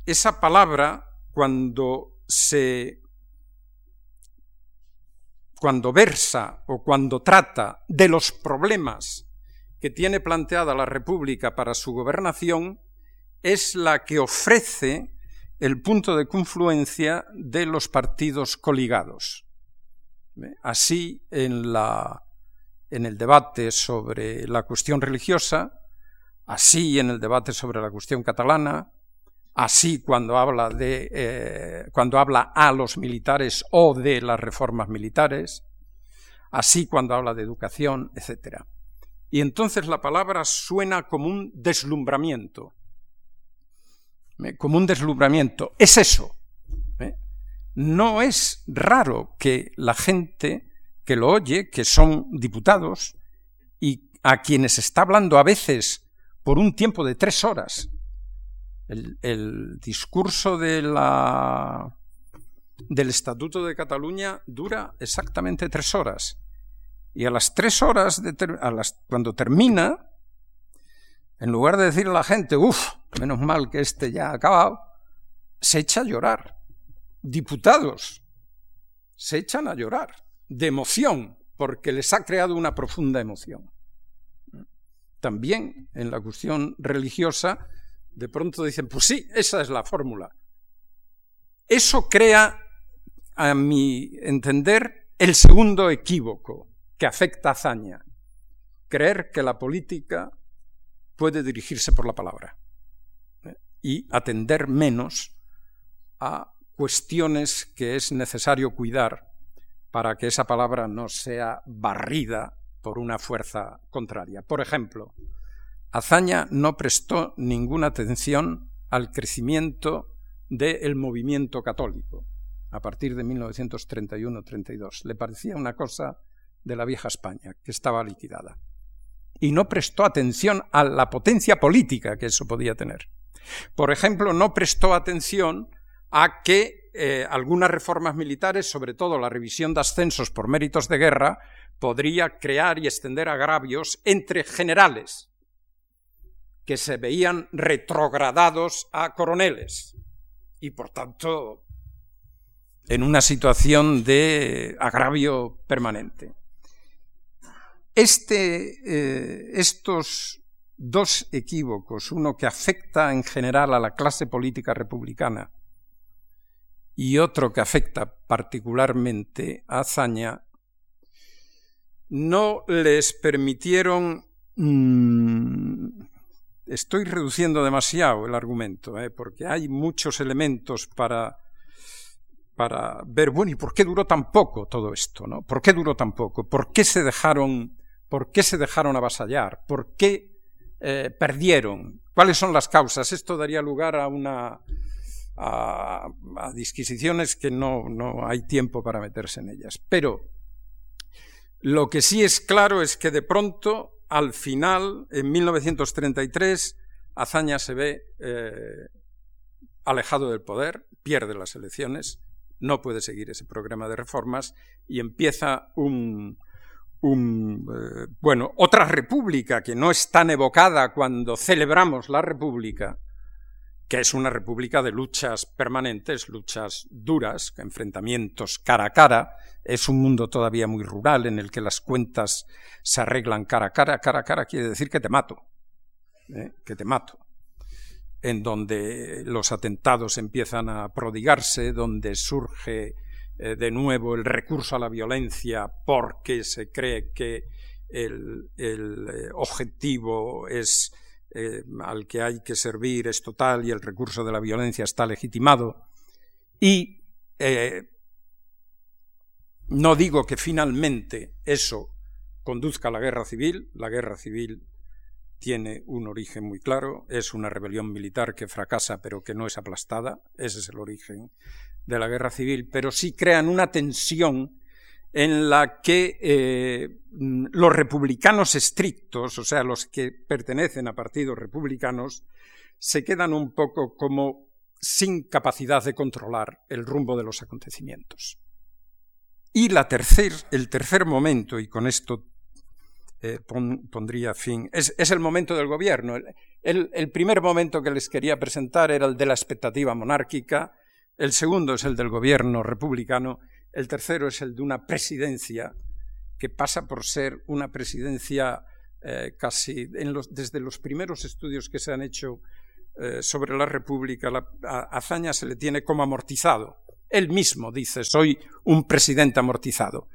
esa palabra, cuando se cuando versa o cuando trata de los problemas que tiene planteada la República para su gobernación, es la que ofrece el punto de confluencia de los partidos coligados. Así, en, la, en el debate sobre la cuestión religiosa, así en el debate sobre la cuestión catalana, así cuando habla, de, eh, cuando habla a los militares o de las reformas militares, así cuando habla de educación, etc. Y entonces la palabra suena como un deslumbramiento, como un deslumbramiento. Es eso, no es raro que la gente que lo oye, que son diputados, y a quienes está hablando a veces por un tiempo de tres horas, el, discurso de la, del Estatuto de Cataluña dura exactamente tres horas. Y a las tres horas, de cuando termina, en lugar de decirle a la gente, uff, menos mal que este ya ha acabado, se echa a llorar. Diputados se echan a llorar de emoción, porque les ha creado una profunda emoción. También en la cuestión religiosa, de pronto dicen, pues sí, esa es la fórmula. Eso crea, a mi entender, el segundo equívoco que afecta a Zaña, creer que la política puede dirigirse por la palabra ¿eh? y atender menos a cuestiones que es necesario cuidar para que esa palabra no sea barrida por una fuerza contraria. Por ejemplo, Azaña no prestó ninguna atención al crecimiento del movimiento católico a partir de 1931-32. Le parecía una cosa de la vieja España, que estaba liquidada. Y no prestó atención a la potencia política que eso podía tener. Por ejemplo, no prestó atención a que eh, algunas reformas militares, sobre todo la revisión de ascensos por méritos de guerra, podría crear y extender agravios entre generales que se veían retrogradados a coroneles y por tanto en una situación de agravio permanente. Este, eh, estos dos equívocos, uno que afecta en general a la clase política republicana y otro que afecta particularmente a Azaña, no les permitieron... Mm, estoy reduciendo demasiado el argumento, ¿eh? porque hay muchos elementos para, para ver, bueno, ¿y por qué duró tan poco todo esto? ¿no? ¿Por qué duró tan poco? ¿Por qué se dejaron, por qué se dejaron avasallar? ¿Por qué eh, perdieron? ¿Cuáles son las causas? Esto daría lugar a una, a, disquisiciones que no, no hay tiempo para meterse en ellas. Pero lo que sí es claro es que de pronto, al final, en 1933, Azaña se ve eh, alejado del poder, pierde las elecciones, no puede seguir ese programa de reformas y empieza un, un eh, bueno, otra república que no es tan evocada cuando celebramos la república, que es una república de luchas permanentes, luchas duras, enfrentamientos cara a cara. Es un mundo todavía muy rural en el que las cuentas se arreglan cara a cara. Cara a cara quiere decir que te mato, ¿eh? que te mato. En donde los atentados empiezan a prodigarse, donde surge eh, de nuevo el recurso a la violencia porque se cree que el, eh, objetivo es eh, al que hay que servir es total y el recurso de la violencia está legitimado. Y eh, no digo que finalmente eso conduzca a la guerra civil, la guerra civil tiene un origen muy claro, es una rebelión militar que fracasa pero que no es aplastada, ese es el origen de la guerra civil, pero sí crean una tensión en la que eh, los republicanos estrictos, o sea, los que pertenecen a partidos republicanos, se quedan un poco como sin capacidad de controlar el rumbo de los acontecimientos. Y la el tercer momento, y con esto eh, pondría fin, es, el momento del gobierno. el primer momento que les quería presentar era el de la expectativa monárquica, el segundo es el del gobierno republicano, el tercero es el de una presidencia que pasa por ser una presidencia eh, casi desde los primeros estudios que se han hecho eh, sobre la República, la, a Azaña se le tiene como amortizado. Él mismo dice, soy un presidente amortizado.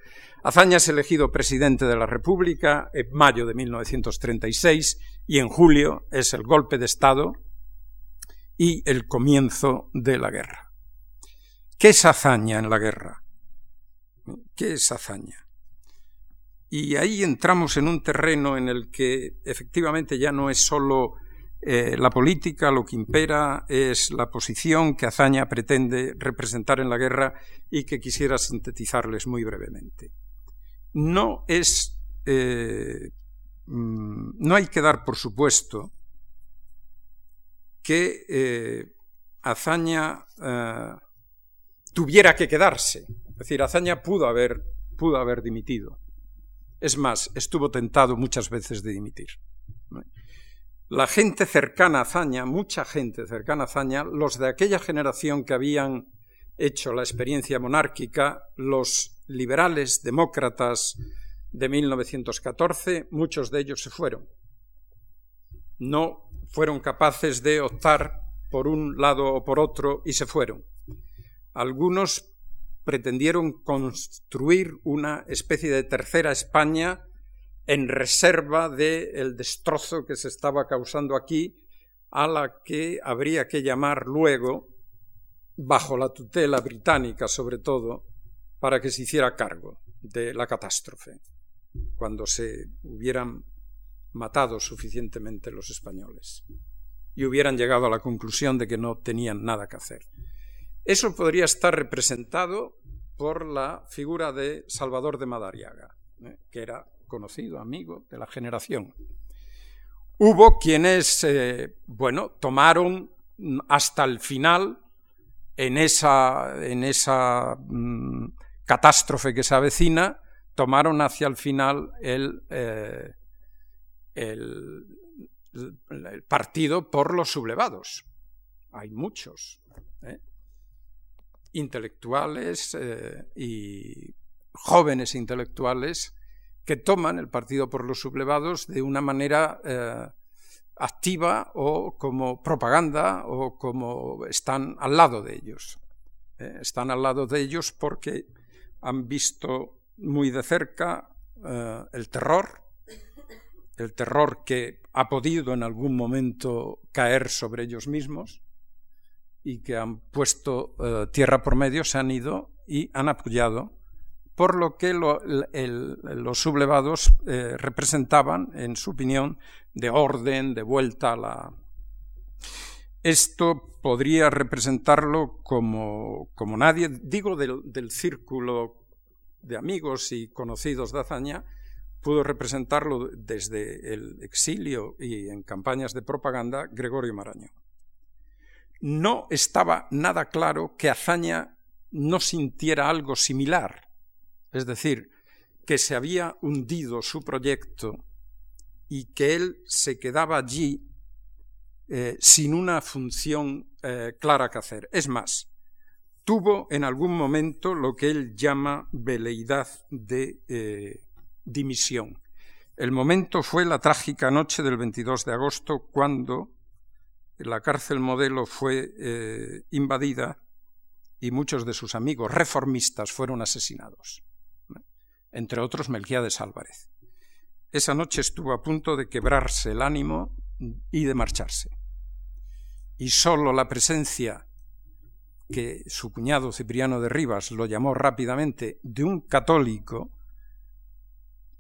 Azaña es elegido presidente de la República en mayo de 1936 y en julio es el golpe de Estado y el comienzo de la guerra. ¿Qué es Azaña en la guerra? ¿Qué es hazaña? Y ahí entramos en un terreno en el que efectivamente ya no es solo eh, la política, lo que impera es la posición que Azaña pretende representar en la guerra y que quisiera sintetizarles muy brevemente. No es. Eh, mm, no hay que dar por supuesto que eh, Azaña tuviera que quedarse es decir, Azaña pudo haber, pudo haber dimitido. Es más, estuvo tentado muchas veces de dimitir. la gente cercana a Azaña, mucha gente cercana a Azaña, los de aquella generación que habían hecho la experiencia monárquica, los liberales demócratas de 1914, muchos de ellos se fueron. No fueron capaces de optar por un lado o por otro y se fueron. Algunos pretendieron construir una especie de tercera España en reserva del destrozo que se estaba causando aquí, a la que habría que llamar luego, bajo la tutela británica sobre todo, para que se hiciera cargo de la catástrofe, cuando se hubieran matado suficientemente los españoles y hubieran llegado a la conclusión de que no tenían nada que hacer. Eso podría estar representado por la figura de Salvador de Madariaga, ¿eh? que era conocido, amigo de la generación. Hubo quienes, eh, bueno, tomaron hasta el final, en esa, en esa mm, catástrofe que se avecina, tomaron hacia el final el, eh, el, partido por los sublevados. Hay muchos. Intelectuales y jóvenes intelectuales que toman el partido por los sublevados de una manera eh, activa o como propaganda o como están al lado de ellos. Eh, están al lado de ellos porque han visto muy de cerca eh, el terror, el terror que ha podido en algún momento caer sobre ellos mismos y que han puesto tierra por medio, se han ido y han apoyado por lo que los sublevados eh, representaban, en su opinión, de orden, de vuelta a la... Esto podría representarlo como, como nadie, digo del, del, círculo de amigos y conocidos de Azaña, pudo representarlo desde el exilio y en campañas de propaganda Gregorio Maraño. No estaba nada claro que Azaña no sintiera algo similar es decir, que se había hundido su proyecto y que él se quedaba allí eh, sin una función eh, clara que hacer. Es más, tuvo en algún momento lo que él llama veleidad de eh, dimisión. El momento fue la trágica noche del 22 de agosto cuando la cárcel modelo fue invadida y muchos de sus amigos reformistas fueron asesinados entre otros Melquiades Álvarez. Esa noche estuvo a punto de quebrarse el ánimo y de marcharse. Y sólo la presencia que su cuñado Cipriano de Rivas lo llamó rápidamente de un católico,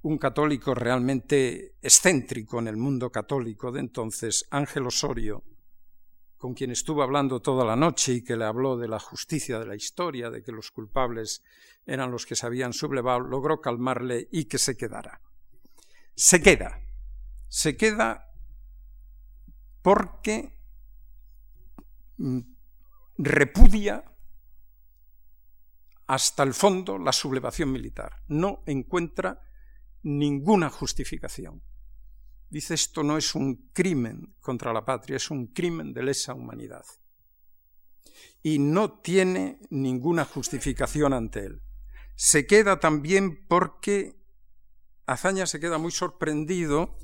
un católico realmente excéntrico en el mundo católico de entonces, Ángel Osorio, con quien estuvo hablando toda la noche y que le habló de la justicia de la historia, de que los culpables eran los que se habían sublevado, logró calmarle y que se quedara. Se queda, se queda porque mm, repudia hasta el fondo la sublevación militar, no encuentra ninguna justificación. Dice esto no es un crimen contra la patria, es un crimen de lesa humanidad. Y no tiene ninguna justificación ante él. Se queda también porque Azaña se queda muy sorprendido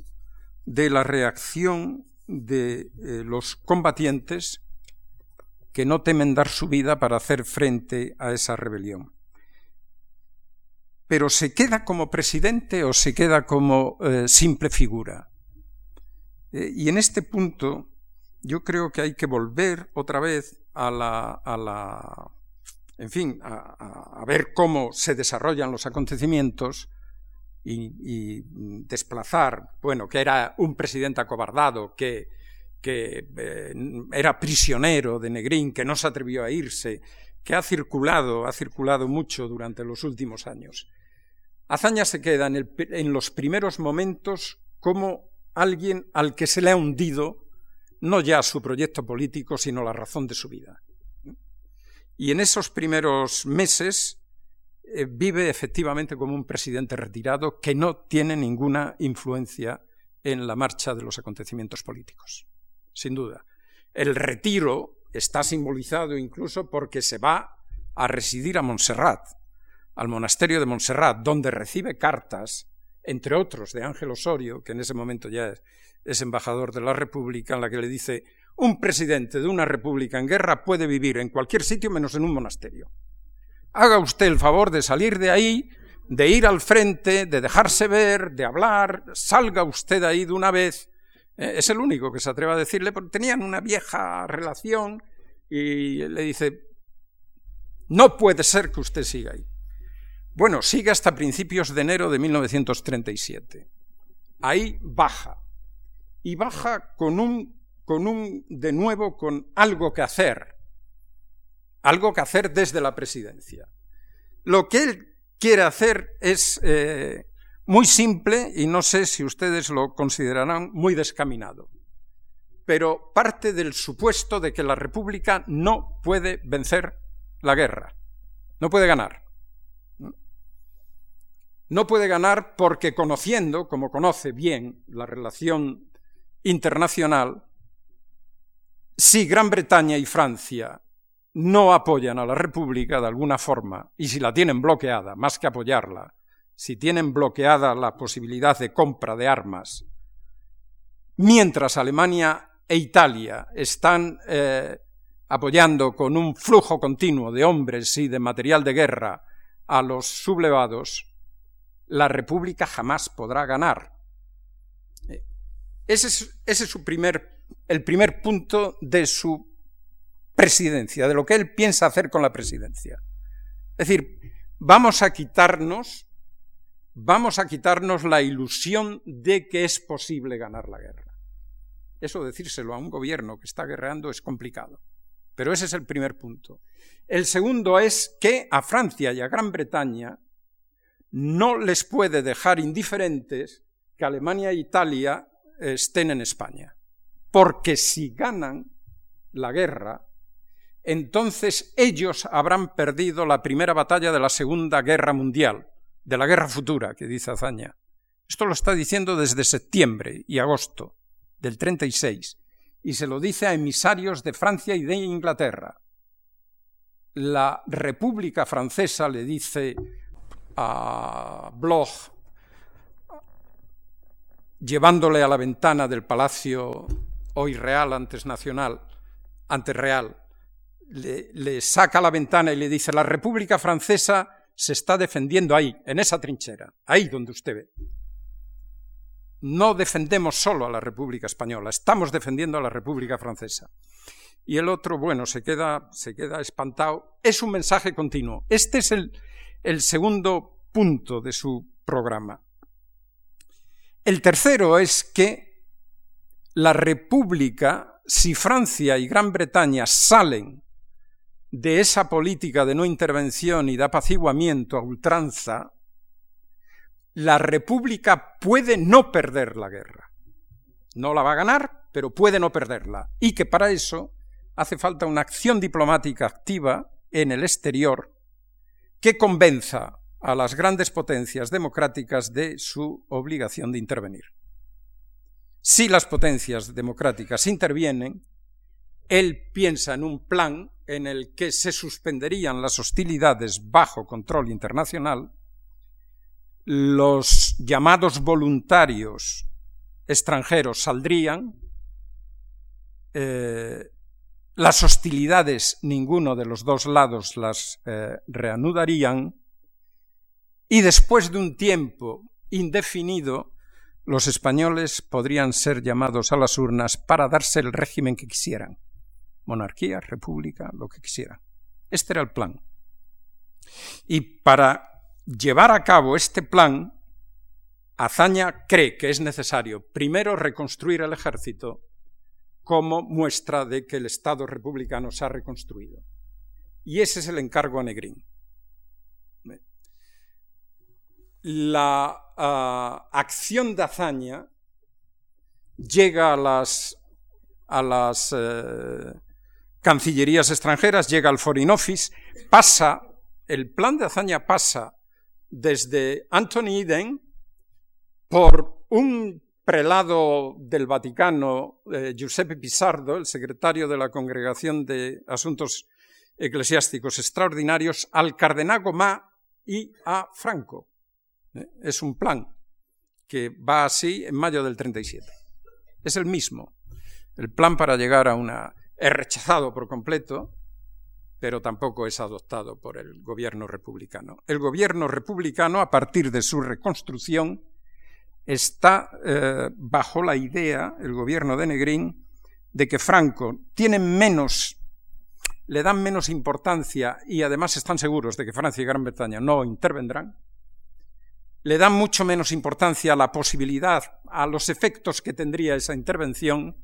de la reacción de eh, los combatientes que no temen dar su vida para hacer frente a esa rebelión pero se queda como presidente o se queda como eh, simple figura. Eh, y en este punto yo creo que hay que volver otra vez a la, a la en fin, a, ver cómo se desarrollan los acontecimientos y, desplazar, bueno, que era un presidente acobardado, que, que eh, era prisionero de Negrín, que no se atrevió a irse, que ha circulado, ha circulado mucho durante los últimos años. Azaña se queda en, los primeros momentos como alguien al que se le ha hundido no ya su proyecto político, sino la razón de su vida. Y en esos primeros meses eh, vive efectivamente como un presidente retirado que no tiene ninguna influencia en la marcha de los acontecimientos políticos, sin duda. El retiro está simbolizado incluso porque se va a residir a Montserrat, al monasterio de Montserrat, donde recibe cartas, entre otros de Ángel Osorio, que en ese momento ya es, embajador de la República, en la que le dice un presidente de una república en guerra puede vivir en cualquier sitio menos en un monasterio. Haga usted el favor de salir de ahí, de ir al frente, de dejarse ver, de hablar, salga usted ahí de una vez. Eh, es el único que se atreve a decirle, porque tenían una vieja relación y le dice, no puede ser que usted siga ahí. Bueno, sigue hasta principios de enero de 1937. Ahí baja. Y baja con un, con un, de nuevo, con algo que hacer. Algo que hacer desde la presidencia. Lo que él quiere hacer es eh, muy simple y no sé si ustedes lo considerarán muy descaminado. Pero parte del supuesto de que la República no puede vencer la guerra. No puede ganar. No puede ganar porque conociendo, como conoce bien, la relación internacional, si Gran Bretaña y Francia no apoyan a la República de alguna forma, y si la tienen bloqueada, más que apoyarla, si tienen bloqueada la posibilidad de compra de armas, mientras Alemania e Italia están eh, apoyando con un flujo continuo de hombres y de material de guerra a los sublevados, la República jamás podrá ganar. Ese es, su primer, el primer punto de su presidencia, de lo que él piensa hacer con la presidencia. Es decir, vamos a quitarnos, vamos a quitarnos la ilusión de que es posible ganar la guerra. Eso decírselo a un gobierno que está guerreando es complicado. Pero ese es el primer punto. El segundo es que a Francia y a Gran Bretaña no les puede dejar indiferentes que Alemania e Italia estén en España. Porque si ganan la guerra, entonces ellos habrán perdido la primera batalla de la Segunda Guerra Mundial, de la guerra futura, que dice Azaña. Esto lo está diciendo desde septiembre y agosto del 36 y se lo dice a emisarios de Francia y de Inglaterra. La República Francesa le dice a Bloch, llevándole a la ventana del Palacio hoy Real, antes Nacional, antes Real, le, saca la ventana y le dice, la República Francesa se está defendiendo ahí, en esa trinchera, ahí donde usted ve no defendemos solo a la República Española, estamos defendiendo a la República Francesa. Y el otro, bueno, se queda, se queda espantado. Es un mensaje continuo. Este es el, el segundo punto de su programa. El tercero es que la República, si Francia y Gran Bretaña salen de esa política de no intervención y de apaciguamiento a ultranza, la República puede no perder la guerra. No la va a ganar, pero puede no perderla. Y que para eso hace falta una acción diplomática activa en el exterior que convenza a las grandes potencias democráticas de su obligación de intervenir. Si las potencias democráticas intervienen, él piensa en un plan en el que se suspenderían las hostilidades bajo control internacional los llamados voluntarios extranjeros saldrían, eh, las hostilidades ninguno de los dos lados las eh, reanudarían y después de un tiempo indefinido los españoles podrían ser llamados a las urnas para darse el régimen que quisieran, monarquía, república, lo que quisieran. Este era el plan. Y para llevar a cabo este plan, Azaña cree que es necesario primero reconstruir el ejército como muestra de que el Estado republicano se ha reconstruido. Y ese es el encargo a Negrín. La ah, acción de Azaña llega a las, a las eh, cancillerías extranjeras, llega al Foreign Office, pasa, el plan de Azaña pasa desde Anthony Eden por un prelado del Vaticano, eh, Giuseppe Pissardo, el secretario de la Congregación de Asuntos Eclesiásticos Extraordinarios, al cardenal Gomá y a Franco. Eh, es un plan que va así en mayo del 37. Es el mismo. El plan para llegar a una... es rechazado por completo, pero tampoco es adoptado por el gobierno republicano. El gobierno republicano, a partir de su reconstrucción, está eh, bajo la idea, el gobierno de Negrín, de que Franco tiene menos, le dan menos importancia y además están seguros de que Francia y Gran Bretaña no intervendrán, le dan mucho menos importancia a la posibilidad, a los efectos que tendría esa intervención,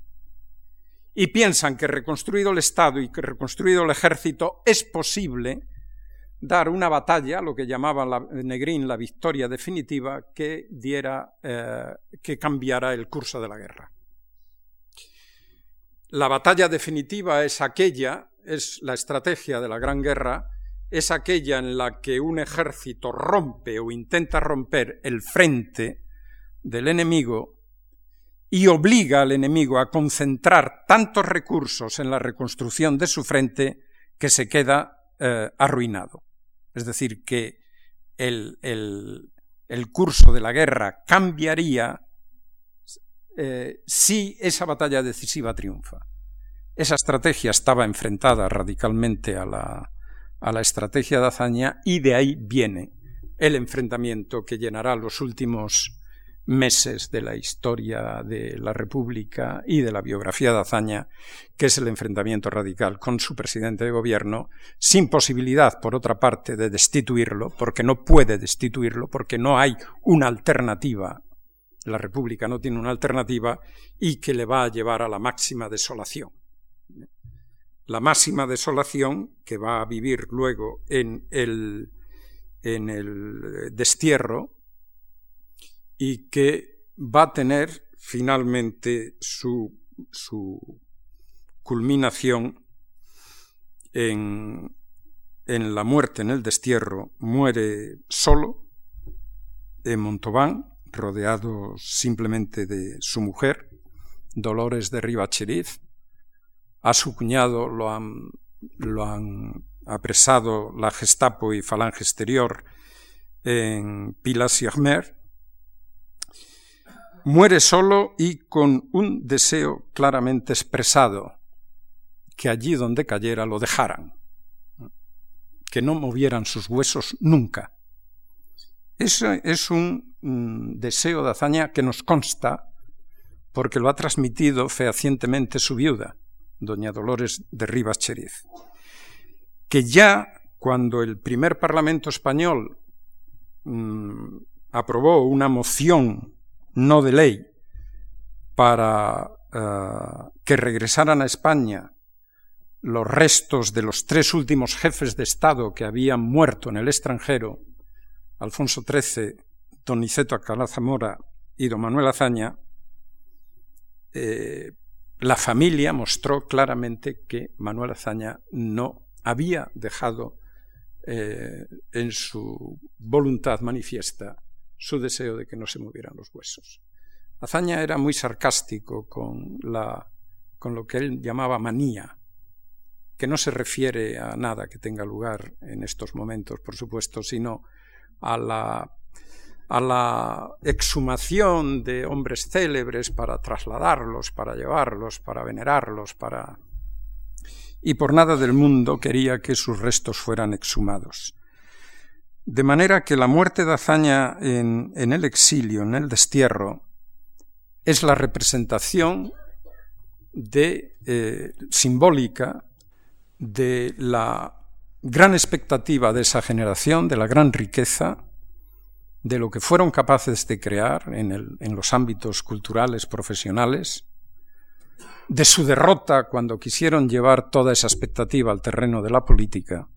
y piensan que reconstruido el Estado y que reconstruido el ejército es posible dar una batalla, lo que llamaba la, Negrín la victoria definitiva, que diera, eh, que cambiara el curso de la guerra. La batalla definitiva es aquella, es la estrategia de la Gran Guerra, es aquella en la que un ejército rompe o intenta romper el frente del enemigo y obliga al enemigo a concentrar tantos recursos en la reconstrucción de su frente que se queda eh, arruinado. Es decir, que el, curso de la guerra cambiaría eh, si esa batalla decisiva triunfa. Esa estrategia estaba enfrentada radicalmente a la, a la estrategia de hazaña y de ahí viene el enfrentamiento que llenará los últimos meses de la historia de la República y de la biografía de Azaña, que es el enfrentamiento radical con su presidente de gobierno, sin posibilidad, por otra parte, de destituirlo, porque no puede destituirlo, porque no hay una alternativa, la República no tiene una alternativa, y que le va a llevar a la máxima desolación. La máxima desolación que va a vivir luego en el, en el destierro, y que va a tener finalmente su, culminación en, en, la muerte, en el destierro. Muere solo en Montauban, rodeado simplemente de su mujer, Dolores de Rivacheriz. A su cuñado lo han, lo han apresado la Gestapo y Falange Exterior en Pilas-Yarmer muere solo y con un deseo claramente expresado, que allí donde cayera lo dejaran, que no movieran sus huesos nunca. Ese es un mm, deseo de hazaña que nos consta porque lo ha transmitido fehacientemente su viuda, doña Dolores de Rivas Cheriz, que ya cuando el primer Parlamento español mm, aprobó una moción no de ley, para eh, que regresaran a España los restos de los tres últimos jefes de Estado que habían muerto en el extranjero, Alfonso XIII, don Niceto Alcalá Zamora y don Manuel Azaña, eh, la familia mostró claramente que Manuel Azaña no había dejado eh, en su voluntad manifiesta su deseo de que no se movieran los huesos. Azaña era muy sarcástico con, la, con lo que él llamaba manía, que no se refiere a nada que tenga lugar en estos momentos, por supuesto, sino a la, a la exhumación de hombres célebres para trasladarlos, para llevarlos, para venerarlos, para... y por nada del mundo quería que sus restos fueran exhumados. De manera que la muerte de Azaña en, el exilio, en el destierro, es la representación de, eh, simbólica de la gran expectativa de esa generación, de la gran riqueza, de lo que fueron capaces de crear en, en los ámbitos culturales, profesionales, de su derrota cuando quisieron llevar toda esa expectativa al terreno de la política,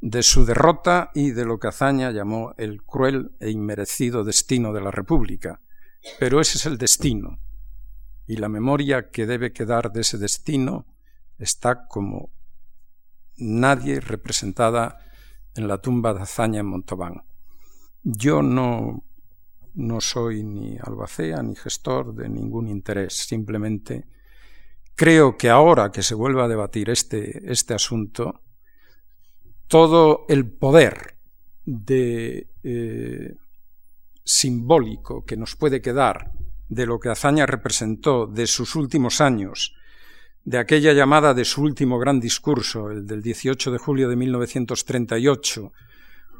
de su derrota y de lo que Azaña llamó el cruel e inmerecido destino de la República. Pero ese es el destino, y la memoria que debe quedar de ese destino está como nadie representada en la tumba de Azaña en Montauban. Yo no, no soy ni albacea ni gestor de ningún interés, simplemente creo que ahora que se vuelva a debatir este, este asunto, todo el poder de eh, simbólico que nos puede quedar de lo que Azaña representó de sus últimos años, de aquella llamada de su último gran discurso, el del 18 de julio de 1938,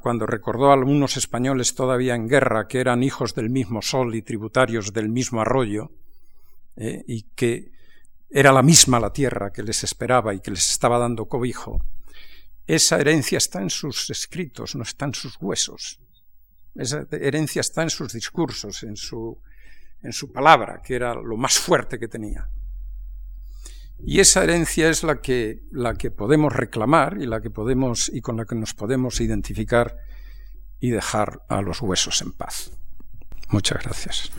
cuando recordó a algunos españoles todavía en guerra que eran hijos del mismo sol y tributarios del mismo arroyo, eh, y que era la misma la tierra que les esperaba y que les estaba dando cobijo, esa herencia está en sus escritos, no está en sus huesos. Esa herencia está en sus discursos, en su, en su palabra, que era lo más fuerte que tenía. Y esa herencia es la que, la que podemos reclamar y la que podemos y con la que nos podemos identificar y dejar a los huesos en paz. Muchas gracias.